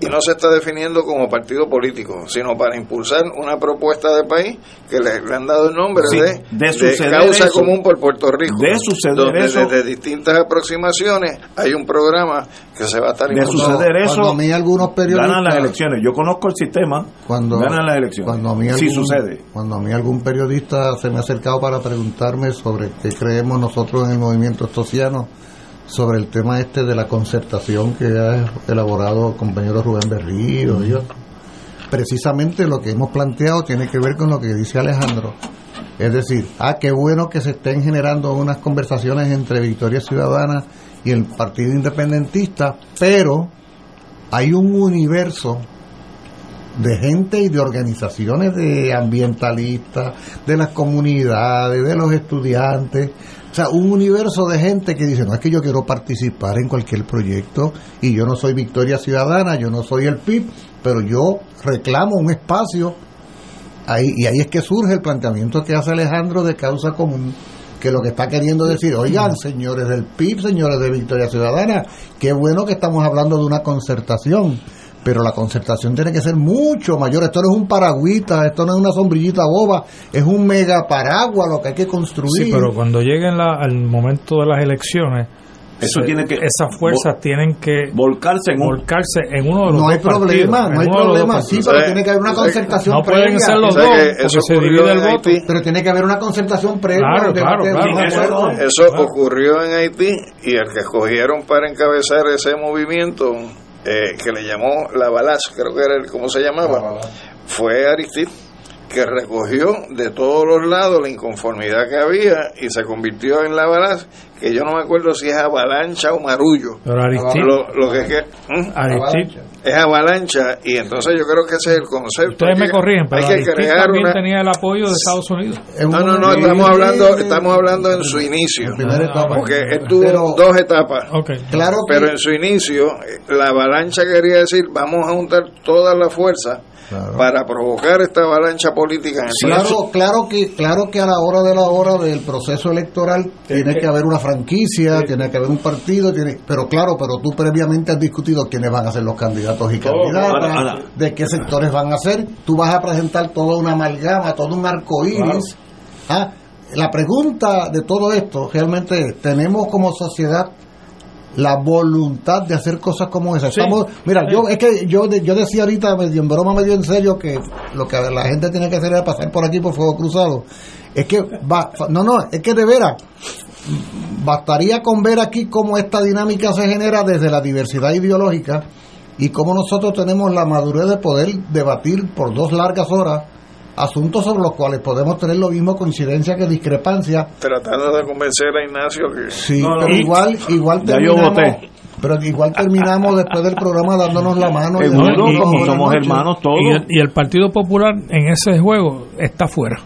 y no se está definiendo como partido político, sino para impulsar una propuesta de país que le, le han dado el nombre Sí, de, de causa eso. común por Puerto Rico. De suceder donde eso. desde distintas aproximaciones hay un programa que se va a estar de impulsando. suceder eso cuando a mí algunos periodistas- ganan las elecciones yo conozco el sistema Cuando, ganan las elecciones cuando a mí si algún- sucede Cuando a mí algún periodista se me ha acercado para preguntarme sobre qué creemos nosotros en el movimiento estociano, sobre el tema este de la concertación que ha elaborado el compañero Rubén Berrío y otros. Precisamente lo que hemos planteado tiene que ver con lo que dice Alejandro. Es decir, ah, qué bueno que se estén generando unas conversaciones entre Victoria Ciudadana y el Partido Independentista, pero hay un universo de gente y de organizaciones de ambientalistas, de las comunidades, de los estudiantes, o sea, un universo de gente que dice, no es que yo quiero participar en cualquier proyecto y yo no soy Victoria Ciudadana, yo no soy el PIB, pero yo reclamo un espacio ahí y ahí es que surge el planteamiento que hace Alejandro de causa común que lo que está queriendo decir, oigan, señores del PIB, señores de Victoria Ciudadana, qué bueno que estamos hablando de una concertación, pero la concertación tiene que ser mucho mayor. Esto no es un paragüita, esto no es una sombrillita boba, es un mega paraguas lo que hay que construir. Sí, pero cuando lleguen la- al momento de las elecciones, Eso se- tiene que esas fuerzas vol- tienen que volcarse en un volcarse en uno de los No hay dos problema, no hay problema. Sí, pero tiene que haber una concertación No pueden previa. ser los dos, porque se divide el en voto. Haití. Pero tiene que haber una concertación previa. Claro, claro. Eso ocurrió en Haití y el que escogieron para encabezar ese movimiento, eh, que le llamó la Balaz, creo que era el, ¿cómo se llamaba? Fue Aristide, que recogió de todos los lados la inconformidad que había y se convirtió en la Balaz, que yo no me acuerdo si es avalancha o marullo. Pero Aristide- Lo, lo que es que... Aristide- Es avalancha y entonces yo creo que ese es el concepto. Ustedes me Hay que- corrigen, pero hay que crear también una, tenía el apoyo de Estados Unidos. no, no, no, estamos hablando, estamos hablando en su inicio. primera etapa. Porque él tuvo Pero- dos etapas. Claro que- Pero en su inicio, eh, la avalancha quería decir, vamos a juntar todas las fuerzas para provocar esta avalancha política en el país. Claro, claro que, claro que a la hora de la hora del proceso electoral tiene que haber una franquicia, tiene que haber un partido, tiene, pero claro, pero tú previamente has discutido quiénes van a ser los candidatos y candidatas, Ahora, ahora. de qué sectores van a ser, tú vas a presentar toda una amalgama, todo un arco iris. Ah, La pregunta de todo esto, realmente, es, ¿tenemos como sociedad la voluntad de hacer cosas como? Sí. Estamos, mira, Sí. yo es que yo, yo decía ahorita, medio en broma, medio en serio, que lo que la gente tiene que hacer es pasar por aquí por fuego cruzado. Es que va, no, no, es que de veras, bastaría con ver aquí cómo esta dinámica se genera desde la diversidad ideológica y cómo nosotros tenemos la madurez de poder debatir por dos largas horas asuntos sobre los cuales podemos tener lo mismo coincidencia que discrepancia. Tratando de convencer a Ignacio que... Sí, No, no. pero igual, igual Ya yo terminamos, voté. pero igual terminamos después del programa dándonos la mano. y No, dándonos y- como y- el, y el Partido Popular en ese juego está fuera.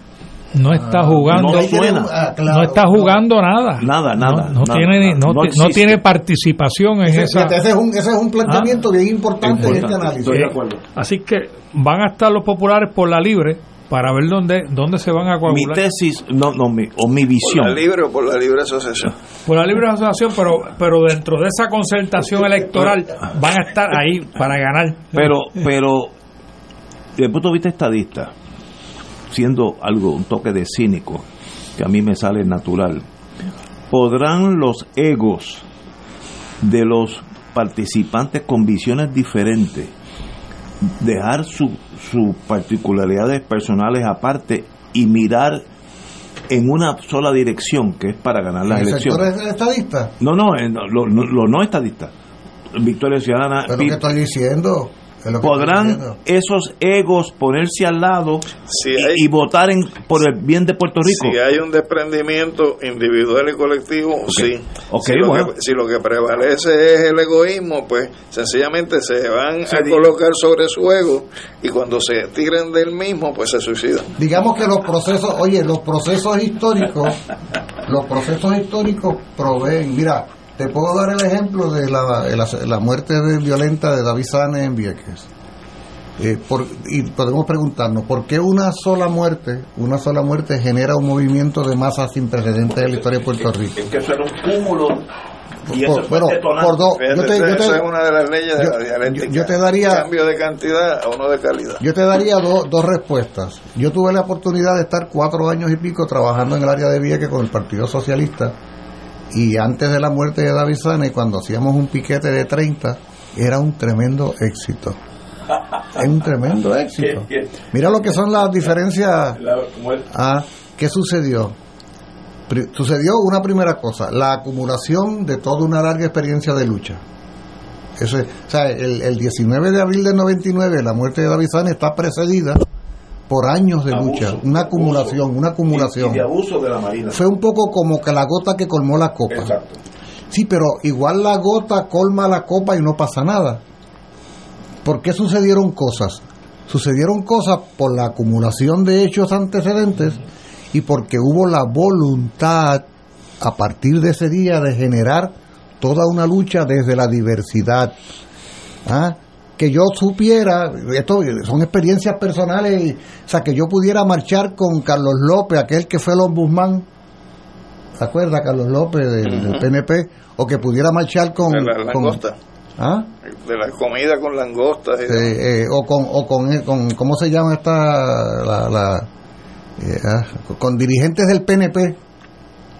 No está jugando. no suena. Ah, claro, no está jugando nada. Nada, nada, No, no nada, tiene, ni- nada. no, tiene participación en Ese, esa. ese es un, ese es un planteamiento bien importante en este análisis. Eh, Así que van a estar los populares por la libre para ver dónde, dónde se van a Mi coagular. tesis, no, no, mi, o mi ¿Por visión. la libre o por la libre asociación? Por la libre asociación, pero, pero dentro de esa concertación electoral van a estar ahí para ganar. Pero, pero, desde el punto de vista estadista, siendo algo, un toque de cínico, que a mí me sale natural, ¿podrán los egos de los participantes con visiones diferentes dejar su- sus particularidades personales aparte y mirar en una sola dirección, que es para ganar las ¿El sector elecciones? es estadista? No, no, eh, no, lo, no- lo no estadistas. Victoria Ciudadana, lo Pi- que estoy diciendo. Es podrán esos egos ponerse al lado Si y, hay- y votar en, por el bien de Puerto Rico. Si hay un desprendimiento individual y colectivo, sí. Si, lo que, si lo que prevalece es el egoísmo, pues sencillamente se van a colocar sobre su ego y cuando se tiren del mismo, pues se suicidan. Digamos que los procesos, oye, los procesos históricos, los procesos históricos proveen, mira, te puedo dar el ejemplo de la, de la, la muerte violenta de David Sanes en Vieques. Eh, por- y podemos preguntarnos, ¿por qué una sola muerte, una sola muerte genera un movimiento de masa sin precedentes en la historia de Puerto Rico? Es que eso era un cúmulo. Y Por- bueno, por dos, yo te, yo te- esa es una de las leyes de la dialéctica. yo- yo te daría- Cambio de cantidad a uno de calidad. Yo te daría do- dos respuestas. Yo tuve la oportunidad de estar cuatro años y pico trabajando en el área de Vieques con el Partido Socialista y antes de la muerte de David Sane, cuando hacíamos un piquete de 30, era un tremendo éxito. Es un tremendo éxito. Mira lo que son las diferencias. Ah, ¿Qué sucedió? Sucedió una primera cosa, la acumulación de toda una larga experiencia de lucha. Eso es- o sea, el, el 19 de abril del 99, la muerte de David Sane está precedida por años de Abuso, lucha, una acumulación, una acumulación. Y, abuso de la Marina. Fue un poco como que la gota que colmó la copa. Exacto. Sí, pero igual la gota colma la copa y no pasa nada. ¿Por qué sucedieron cosas? Sucedieron cosas por la acumulación de hechos antecedentes y porque hubo la voluntad a partir de ese día de generar toda una lucha desde la diversidad. ¿Ah? Que yo supiera, esto son experiencias personales, y- o sea, que yo pudiera marchar con Carlos López, aquel que fue el ombudsman, ¿se acuerda Carlos López del. PNP? O que pudiera marchar con... De la con- langosta. ¿Ah? De la comida con langostas. Eh, eh, o con, o con, con, ¿cómo se llama esta? La, la, eh, ah, con dirigentes del PNP,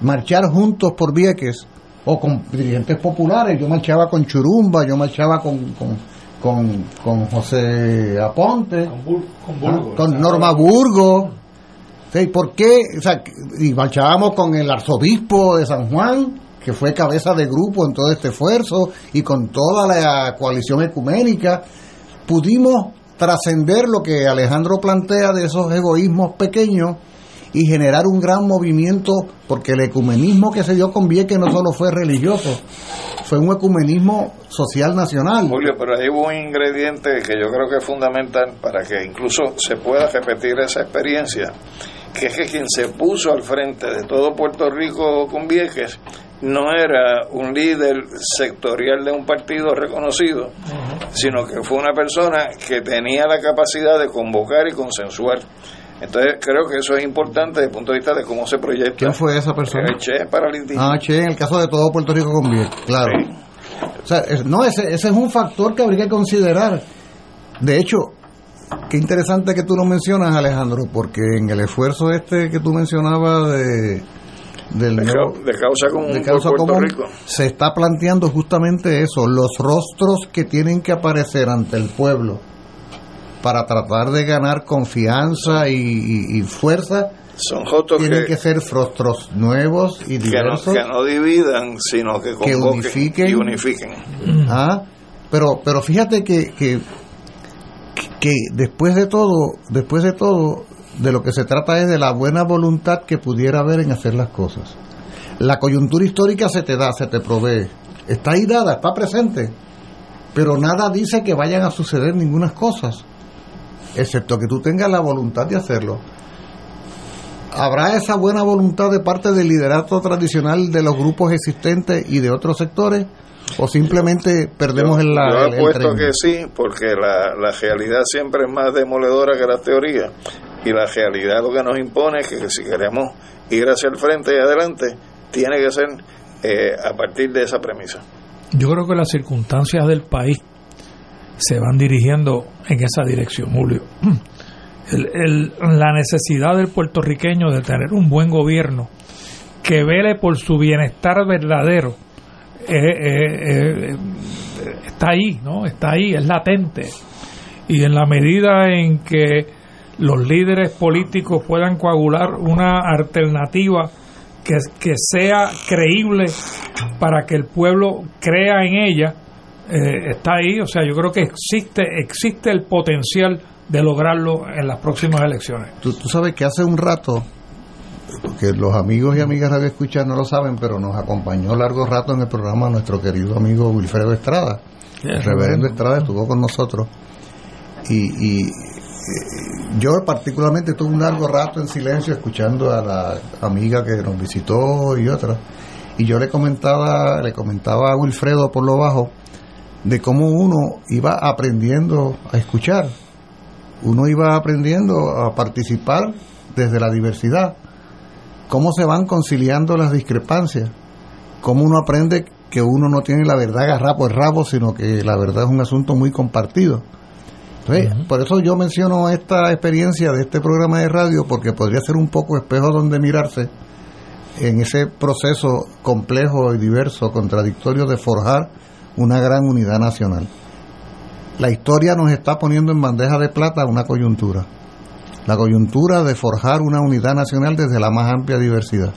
marchar juntos por Vieques o con dirigentes populares. Yo marchaba con Churumba, yo marchaba con, con, con, con José Aponte, con, con Norma Burgo. Sí, ¿Por qué? O sea, y marchábamos con el arzobispo de San Juan, que fue cabeza de grupo en todo este esfuerzo, y con toda la coalición ecuménica. Pudimos trascender lo que Alejandro plantea de esos egoísmos pequeños y generar un gran movimiento, porque el ecumenismo que se dio con Vieques no solo fue religioso, fue un ecumenismo social nacional. Julio, pero ahí hubo un ingrediente que yo creo que es fundamental para que incluso se pueda repetir esa experiencia, que es que quien se puso al frente de todo Puerto Rico con Vieques no era un líder sectorial de un partido reconocido, sino que fue una persona que tenía la capacidad de convocar y consensuar. Entonces creo que eso es importante desde el punto de vista de cómo se proyecta. ¿Quién fue esa persona? El Che Paralítico. Ah, Che, en el caso de todo Puerto Rico con claro. O sea, no, ese, ese es un factor que habría que considerar. De hecho, qué interesante que tú lo mencionas, Alejandro, porque en el esfuerzo este que tú mencionabas de, del De, nuevo- cau- de causa común de causa Puerto común, Rico. se está planteando justamente eso, los rostros que tienen que aparecer ante el pueblo para tratar de ganar confianza y, y- y fuerza, Son jotos tienen que, que ser rostros nuevos y que, no, diversos. que no dividan, sino que Que unifiquen. y unifiquen. Ah, pero, pero fíjate que, que, que después de todo, después de todo, de lo que se trata es de la buena voluntad que pudiera haber en hacer las cosas. La coyuntura histórica se te da, se te provee. Está ahí dada, está presente. Pero nada dice que vayan a suceder ninguna cosas, excepto que tú tengas la voluntad de hacerlo. ¿Habrá esa buena voluntad de parte del liderato tradicional de los grupos existentes y de otros sectores? ¿O simplemente perdemos en la, Yo el apuesto que sí, porque la, la realidad siempre es más demoledora que las teorías. Y la realidad lo que nos impone es que si queremos ir hacia el frente y adelante, tiene que ser eh, a partir de esa premisa. Yo creo que las circunstancias del país se van dirigiendo en esa dirección, Julio. El- la necesidad del puertorriqueño de tener un buen gobierno que vele por su bienestar verdadero eh, eh, eh, está ahí, ¿no? Está ahí, es latente. Y en la medida en que los líderes políticos puedan coagular una alternativa que, que sea creíble para que el pueblo crea en ella, eh, está ahí. O sea, yo creo que existe, existe el potencial de lograrlo en las próximas elecciones. Tú, tú sabes que hace un rato, que los amigos y amigas Radio Escucha no lo saben, pero nos acompañó largo rato en el programa nuestro querido amigo Wilfredo Estrada. El reverendo. reverendo Estrada estuvo con nosotros. Y, y, eh, yo particularmente tuve un largo rato en silencio escuchando a la amiga que nos visitó y otras. Y yo le comentaba, le comentaba a Wilfredo por lo bajo de cómo uno iba aprendiendo a escuchar. Uno iba aprendiendo a participar desde la diversidad. Cómo se van conciliando las discrepancias. Cómo uno aprende que uno no tiene la verdad agarrada por el rabo, sino que la verdad es un asunto muy compartido. Entonces, Por eso yo menciono esta experiencia de este programa de radio, porque podría ser un poco espejo donde mirarse en ese proceso complejo y diverso, contradictorio de forjar una gran unidad nacional. La historia nos está poniendo en bandeja de plata una coyuntura, la coyuntura de forjar una unidad nacional desde la más amplia diversidad.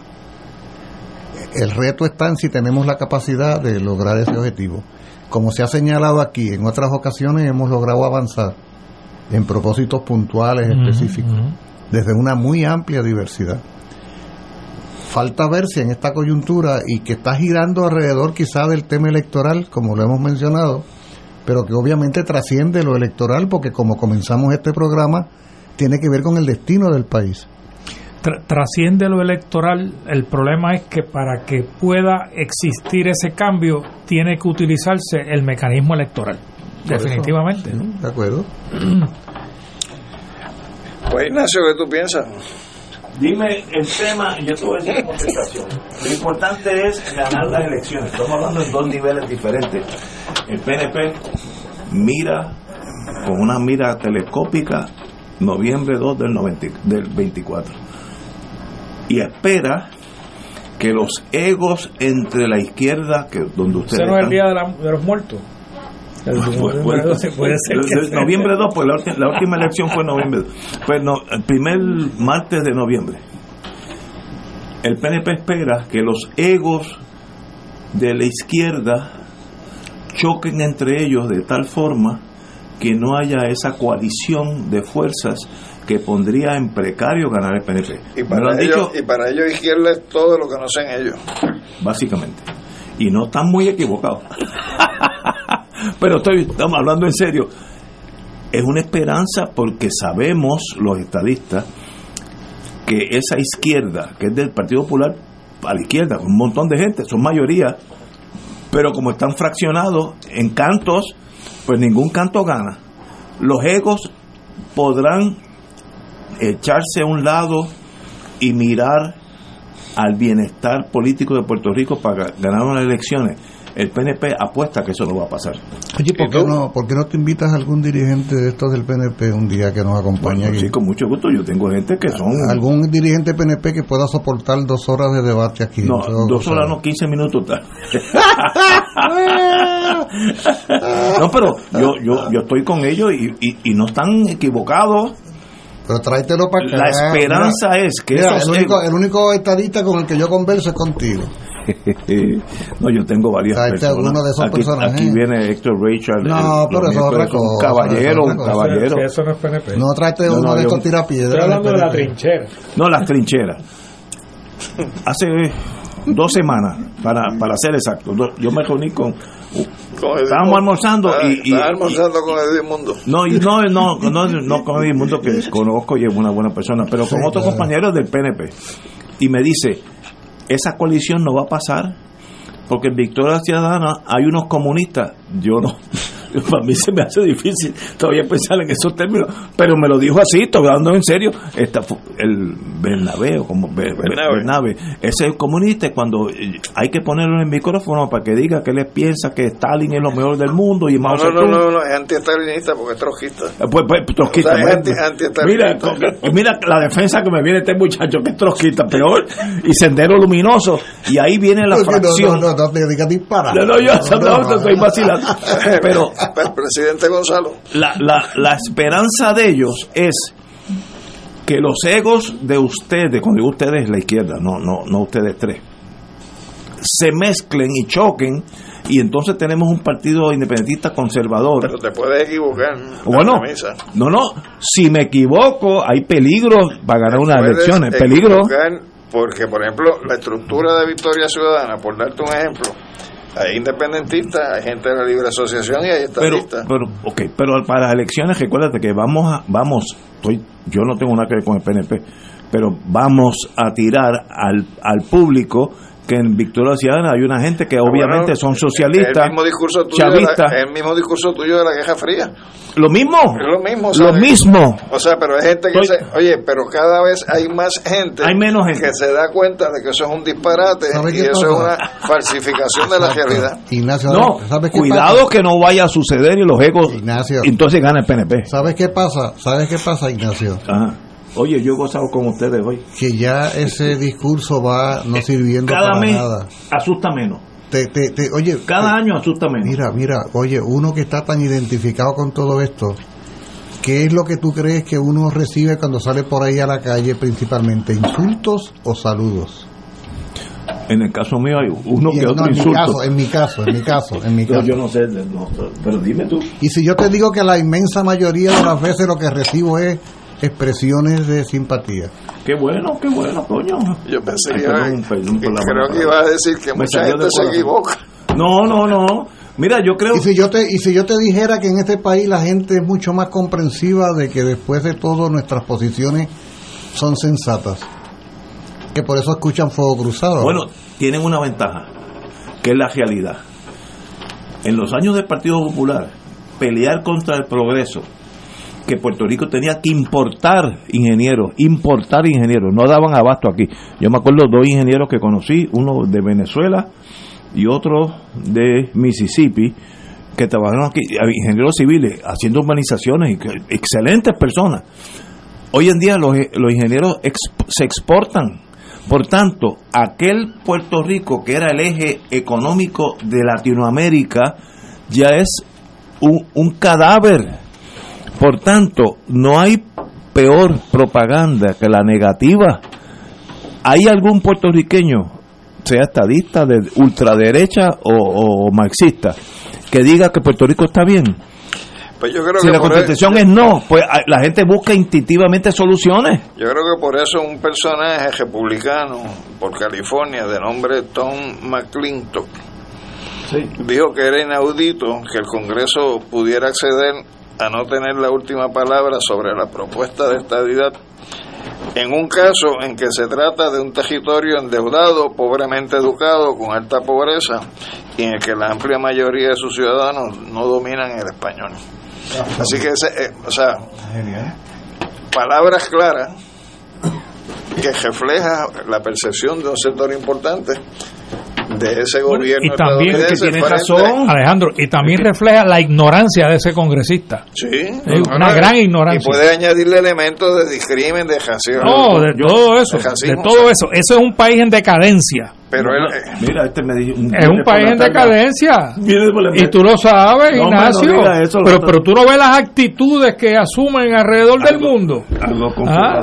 El reto está en si tenemos la capacidad de lograr ese objetivo. Como se ha señalado aquí, en otras ocasiones hemos logrado avanzar en propósitos puntuales específicos, desde una muy amplia diversidad. Falta ver si en esta coyuntura y que está girando alrededor quizá del tema electoral, como lo hemos mencionado, pero que obviamente trasciende lo electoral porque como comenzamos este programa, tiene que ver con el destino del país. Tra- trasciende lo electoral, el problema es que para que pueda existir ese cambio tiene que utilizarse el mecanismo electoral. Por eso, Definitivamente. De acuerdo. Pues Ignacio, ¿qué tú piensas? Dime el tema, yo te voy a decir la contestación. Lo importante es ganar las elecciones. Estamos hablando en dos niveles diferentes. El PNP mira con una mira telescópica noviembre 2 del, 90 del 24 y espera que los egos entre la izquierda, que donde ustedes Ese no es el día de, la- de los muertos. Bueno, noviembre 12 puede ser que el- sea. noviembre 2, pues la, última elección fue en noviembre 2. Pues no, el primer martes de noviembre. El PNP espera que los egos de la izquierda choquen entre ellos de tal forma que no haya esa coalición de fuerzas que pondría en precario ganar el PNP. Y para, ellos, dicho y para ellos izquierda es todo lo que no sean ellos. básicamente. Y no están muy equivocados. Pero estoy, estamos hablando en serio. Es una esperanza porque sabemos, los estadistas, que esa izquierda, que es del Partido Popular a la izquierda, un montón de gente, son mayoría, pero como están fraccionados en cantos, pues ningún canto gana. Los egos podrán echarse a un lado y mirar al bienestar político de Puerto Rico para ganar unas elecciones. El PNP apuesta que eso no va a pasar. Oye, ¿por qué, no, ¿por qué no te invitas a algún dirigente de estos del PNP un día que nos acompañe Bueno, aquí? sí, con mucho gusto. Yo tengo gente que son. ¿Algún dirigente PNP que pueda soportar dos horas de debate aquí? No, dos horas, no, 15 minutos. no, pero yo, yo, yo estoy con ellos y, y, y no están equivocados. Pero tráetelo para acá. La esperanza Mira, es que mira, esos el, único, egos- el único estadista con el que yo converso es contigo. no, yo tengo varias personas. alguno de esos aquí, personajes. aquí viene Héctor Rachel. No, el- pero eso es un caballero, un caballero. Eso no es PNP. No tráete No, uno no, de estos tirapiedras. Estoy hablando de la trinchera. No, las trincheras. Hace dos semanas, para, para ser exacto, yo me reuní con... Estábamos almorzando y... y- Estás almorzando con Edmundo. no, y no, no, no, no con el mundo que conozco y es una buena persona, pero con Sí, otros claro. compañeros del PNP. Y me dice, esa coalición no va a pasar porque en Victoria Ciudadana hay unos comunistas. Yo no, para mí se me hace difícil todavía pensar en esos términos, pero me lo dijo así, estoy hablando en serio. Esta, el Bernabé, o como Ber- Bernabe. Ese es el comunista cuando eh, hay que ponerlo en el micrófono para que diga que él piensa que Stalin es lo mejor del mundo y No, Mao no, no, Zedong. no, no, es antiestalinista porque es trotskista. Pues, pues, mira, mira la defensa que me viene este muchacho, que es trotskista, peor, y sendero luminoso, y ahí viene la Porque no, fracción. No, no, no te digas disparar. No, no, yo no, no, estoy vacilando. El presidente Gonzalo. la, la, la esperanza de ellos es que los egos de ustedes, cuando digo ustedes, la izquierda, no, no, no ustedes tres, se mezclen y choquen, y entonces tenemos un partido independentista conservador. Pero te puedes equivocar. Bueno, no, no, si me equivoco, hay peligro para ganar unas elecciones, peligro. Porque, por ejemplo, la estructura de Victoria Ciudadana, por darte un ejemplo, hay independentistas, hay gente de la libre asociación y hay Pero, estadistas. pero, ok, pero para las elecciones, recuérdate que vamos a, vamos, estoy, yo no tengo nada que ver con el PNP, pero vamos a tirar al, al público que en Victoria Ciudadana hay una gente que obviamente Bueno, son socialistas, el mismo discurso tuyo de chavistas, la, el mismo discurso tuyo de la Guerra Fría. lo mismo, lo mismo. lo ¿sabes? mismo. O sea, pero hay gente que Estoy- dice, oye, pero cada vez hay más gente, Hay menos gente. que se da cuenta de que eso es un disparate ¿Sabe y eso pasa? es una falsificación de la realidad. Ignacio, No, ¿sabes qué cuidado pasa? que no vaya a suceder y los egos, Ignacio. entonces gana el PNP. ¿Sabes qué pasa? ¿Sabes qué pasa, Ignacio? Ajá. Oye, yo he gozado con ustedes hoy. Que ya ese discurso va no sirviendo Cada para mes nada. asusta menos. Te, te, te- oye, Cada te- año asusta menos. Mira, mira, oye, uno que está tan identificado con todo esto, ¿qué es lo que tú crees que uno recibe cuando sale por ahí a la calle principalmente? ¿Insultos o saludos? En el caso mío hay uno que otro no, en mi caso, en mi caso, en mi caso, en mi caso. yo no sé, no, pero dime tú. Y si yo te digo que la inmensa mayoría de las veces lo que recibo es expresiones de simpatía. Qué bueno, qué bueno, coño. Yo pensé Ay, que, iba- perdón, perdón la creo que iba a decir que Me mucha gente se equivoca. No, no, no. Mira, yo creo Y si yo te y si yo te dijera que en este país la gente es mucho más comprensiva de que después de todo nuestras posiciones son sensatas, que por eso escuchan fuego cruzado. Bueno, tienen una ventaja, que es la realidad. En los años del Partido Popular, pelear contra el progreso, que Puerto Rico tenía que importar ingenieros, importar ingenieros, no daban abasto aquí. Yo me acuerdo dos ingenieros que conocí, uno de Venezuela y otro de Mississippi, que trabajaron aquí, ingenieros civiles, haciendo urbanizaciones, excelentes personas. Hoy en día los, los ingenieros se exportan Por tanto, aquel Puerto Rico que era el eje económico de Latinoamérica ya es un cadáver. Por tanto, no hay peor propaganda que la negativa. ¿Hay algún puertorriqueño, sea estadista, de ultraderecha o, o marxista, que diga que Puerto Rico está bien? Pues yo creo si que la por contestación e- es no, pues a- la gente busca instintivamente soluciones. Yo creo que por eso un personaje republicano por California de nombre Tom McClintock dijo que era inaudito que el Congreso pudiera acceder a no tener la última palabra sobre la propuesta de estadidad en un caso en que se trata de un territorio endeudado, pobremente educado, con alta pobreza y en el que la amplia mayoría de sus ciudadanos no dominan el español. Así que, ese, eh, o sea, palabras claras que refleja la percepción de un sector importante de ese gobierno y también estadounidense frente- Alejandro y también refleja la ignorancia de ese congresista. Sí, no, una no, gran y ignorancia puede añadirle elementos de discrimen, de racismo. no de todo eso de de todo eso. Eso es un país en decadencia Pero él, Mira, este me dijo. es un país en decadencia y tú lo sabes No, hombre, no Ignacio eso, pero pero tú no ves las actitudes que asumen alrededor del mundo Algo Ah,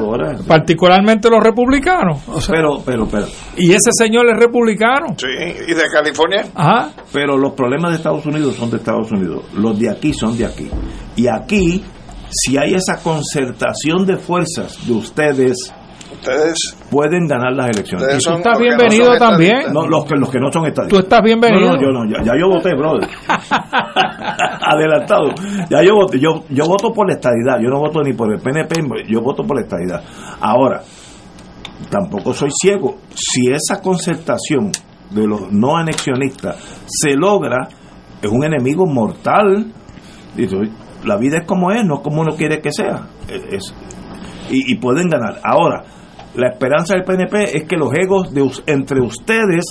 particularmente los republicanos O sea, Pero, pero, pero. y ese señor es republicano Sí, y de California. Ajá. Pero los problemas de Estados Unidos son de Estados Unidos. Los de aquí son de aquí. Y aquí, si hay esa concertación de fuerzas de ustedes, ustedes pueden ganar las elecciones. Y tú estás los que no bienvenido también. No, los que, los que no son estadistas. Tú estás bienvenido. No, no, yo no, ya, ya yo voté, brother. Adelantado. Ya yo voté, yo, yo voto por la estadidad, yo no voto ni por el PNP, yo voto por la estadidad. Ahora, tampoco soy ciego. Si esa concertación de los no anexionistas se logra, es un enemigo mortal. La vida es como es, no como uno quiere que sea. Es- es- y, y pueden ganar. Ahora, la esperanza del PNP es que los egos de entre ustedes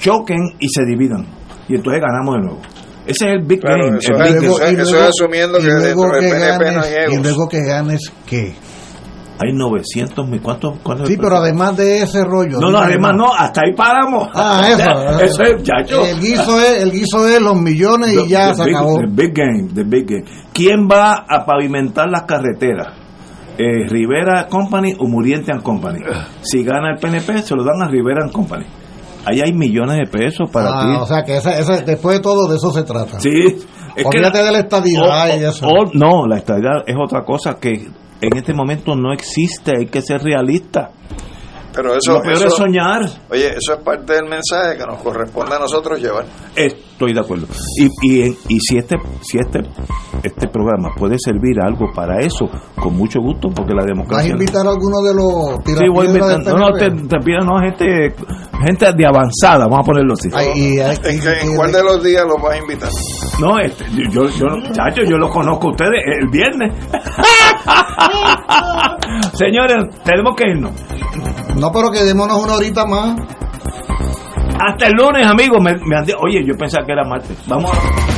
choquen y se dividan. Y entonces ganamos de nuevo. Ese es el big Claro, game. eso el es- big eso game. es- eso es asumiendo y que luego dentro del que PNP no ganes, hay egos. y luego que ganes qué Hay 900 mil. ¿Cuántos? cuántos sí pero además de ese rollo No, no, además no, hasta ahí paramos. ah eso Eso es, chacho. el guiso es el guiso es los millones y ya The se big- acabó the big game, the big game. ¿Quién va a pavimentar las carreteras? Eh, Rivera Company o Muriente and Company. Si gana el PNP, se lo dan a Rivera and Company. Ahí hay millones de pesos para Ah, ti. o sea que esa, esa- después de todo de eso se trata Sí. Es Olvídate de la estadidad y eso. o- no, la estadidad es otra cosa que en este momento no existe. Hay que ser realista. Pero eso, Lo peor eso- es soñar. Oye, eso es parte del mensaje que nos corresponde a nosotros llevar. Estoy de acuerdo. Y, y, y si este si este este programa puede servir algo para eso, con mucho gusto, porque la ¿Vas a democracia. invitar a alguno de los Sí, voy a invitar- no, no, te, te pido, no, gente, gente de avanzada, vamos a ponerlo así. Ay, y hay- ¿En, qué- en cuál de los días los vas a invitar? No, este, yo, yo, yo- chacho, yo lo conozco a ustedes el viernes. Señores, tenemos que irnos. no pero quedémonos una horita más Hasta el lunes, amigos. Me, Oye, yo pensaba que era martes. Vamos a...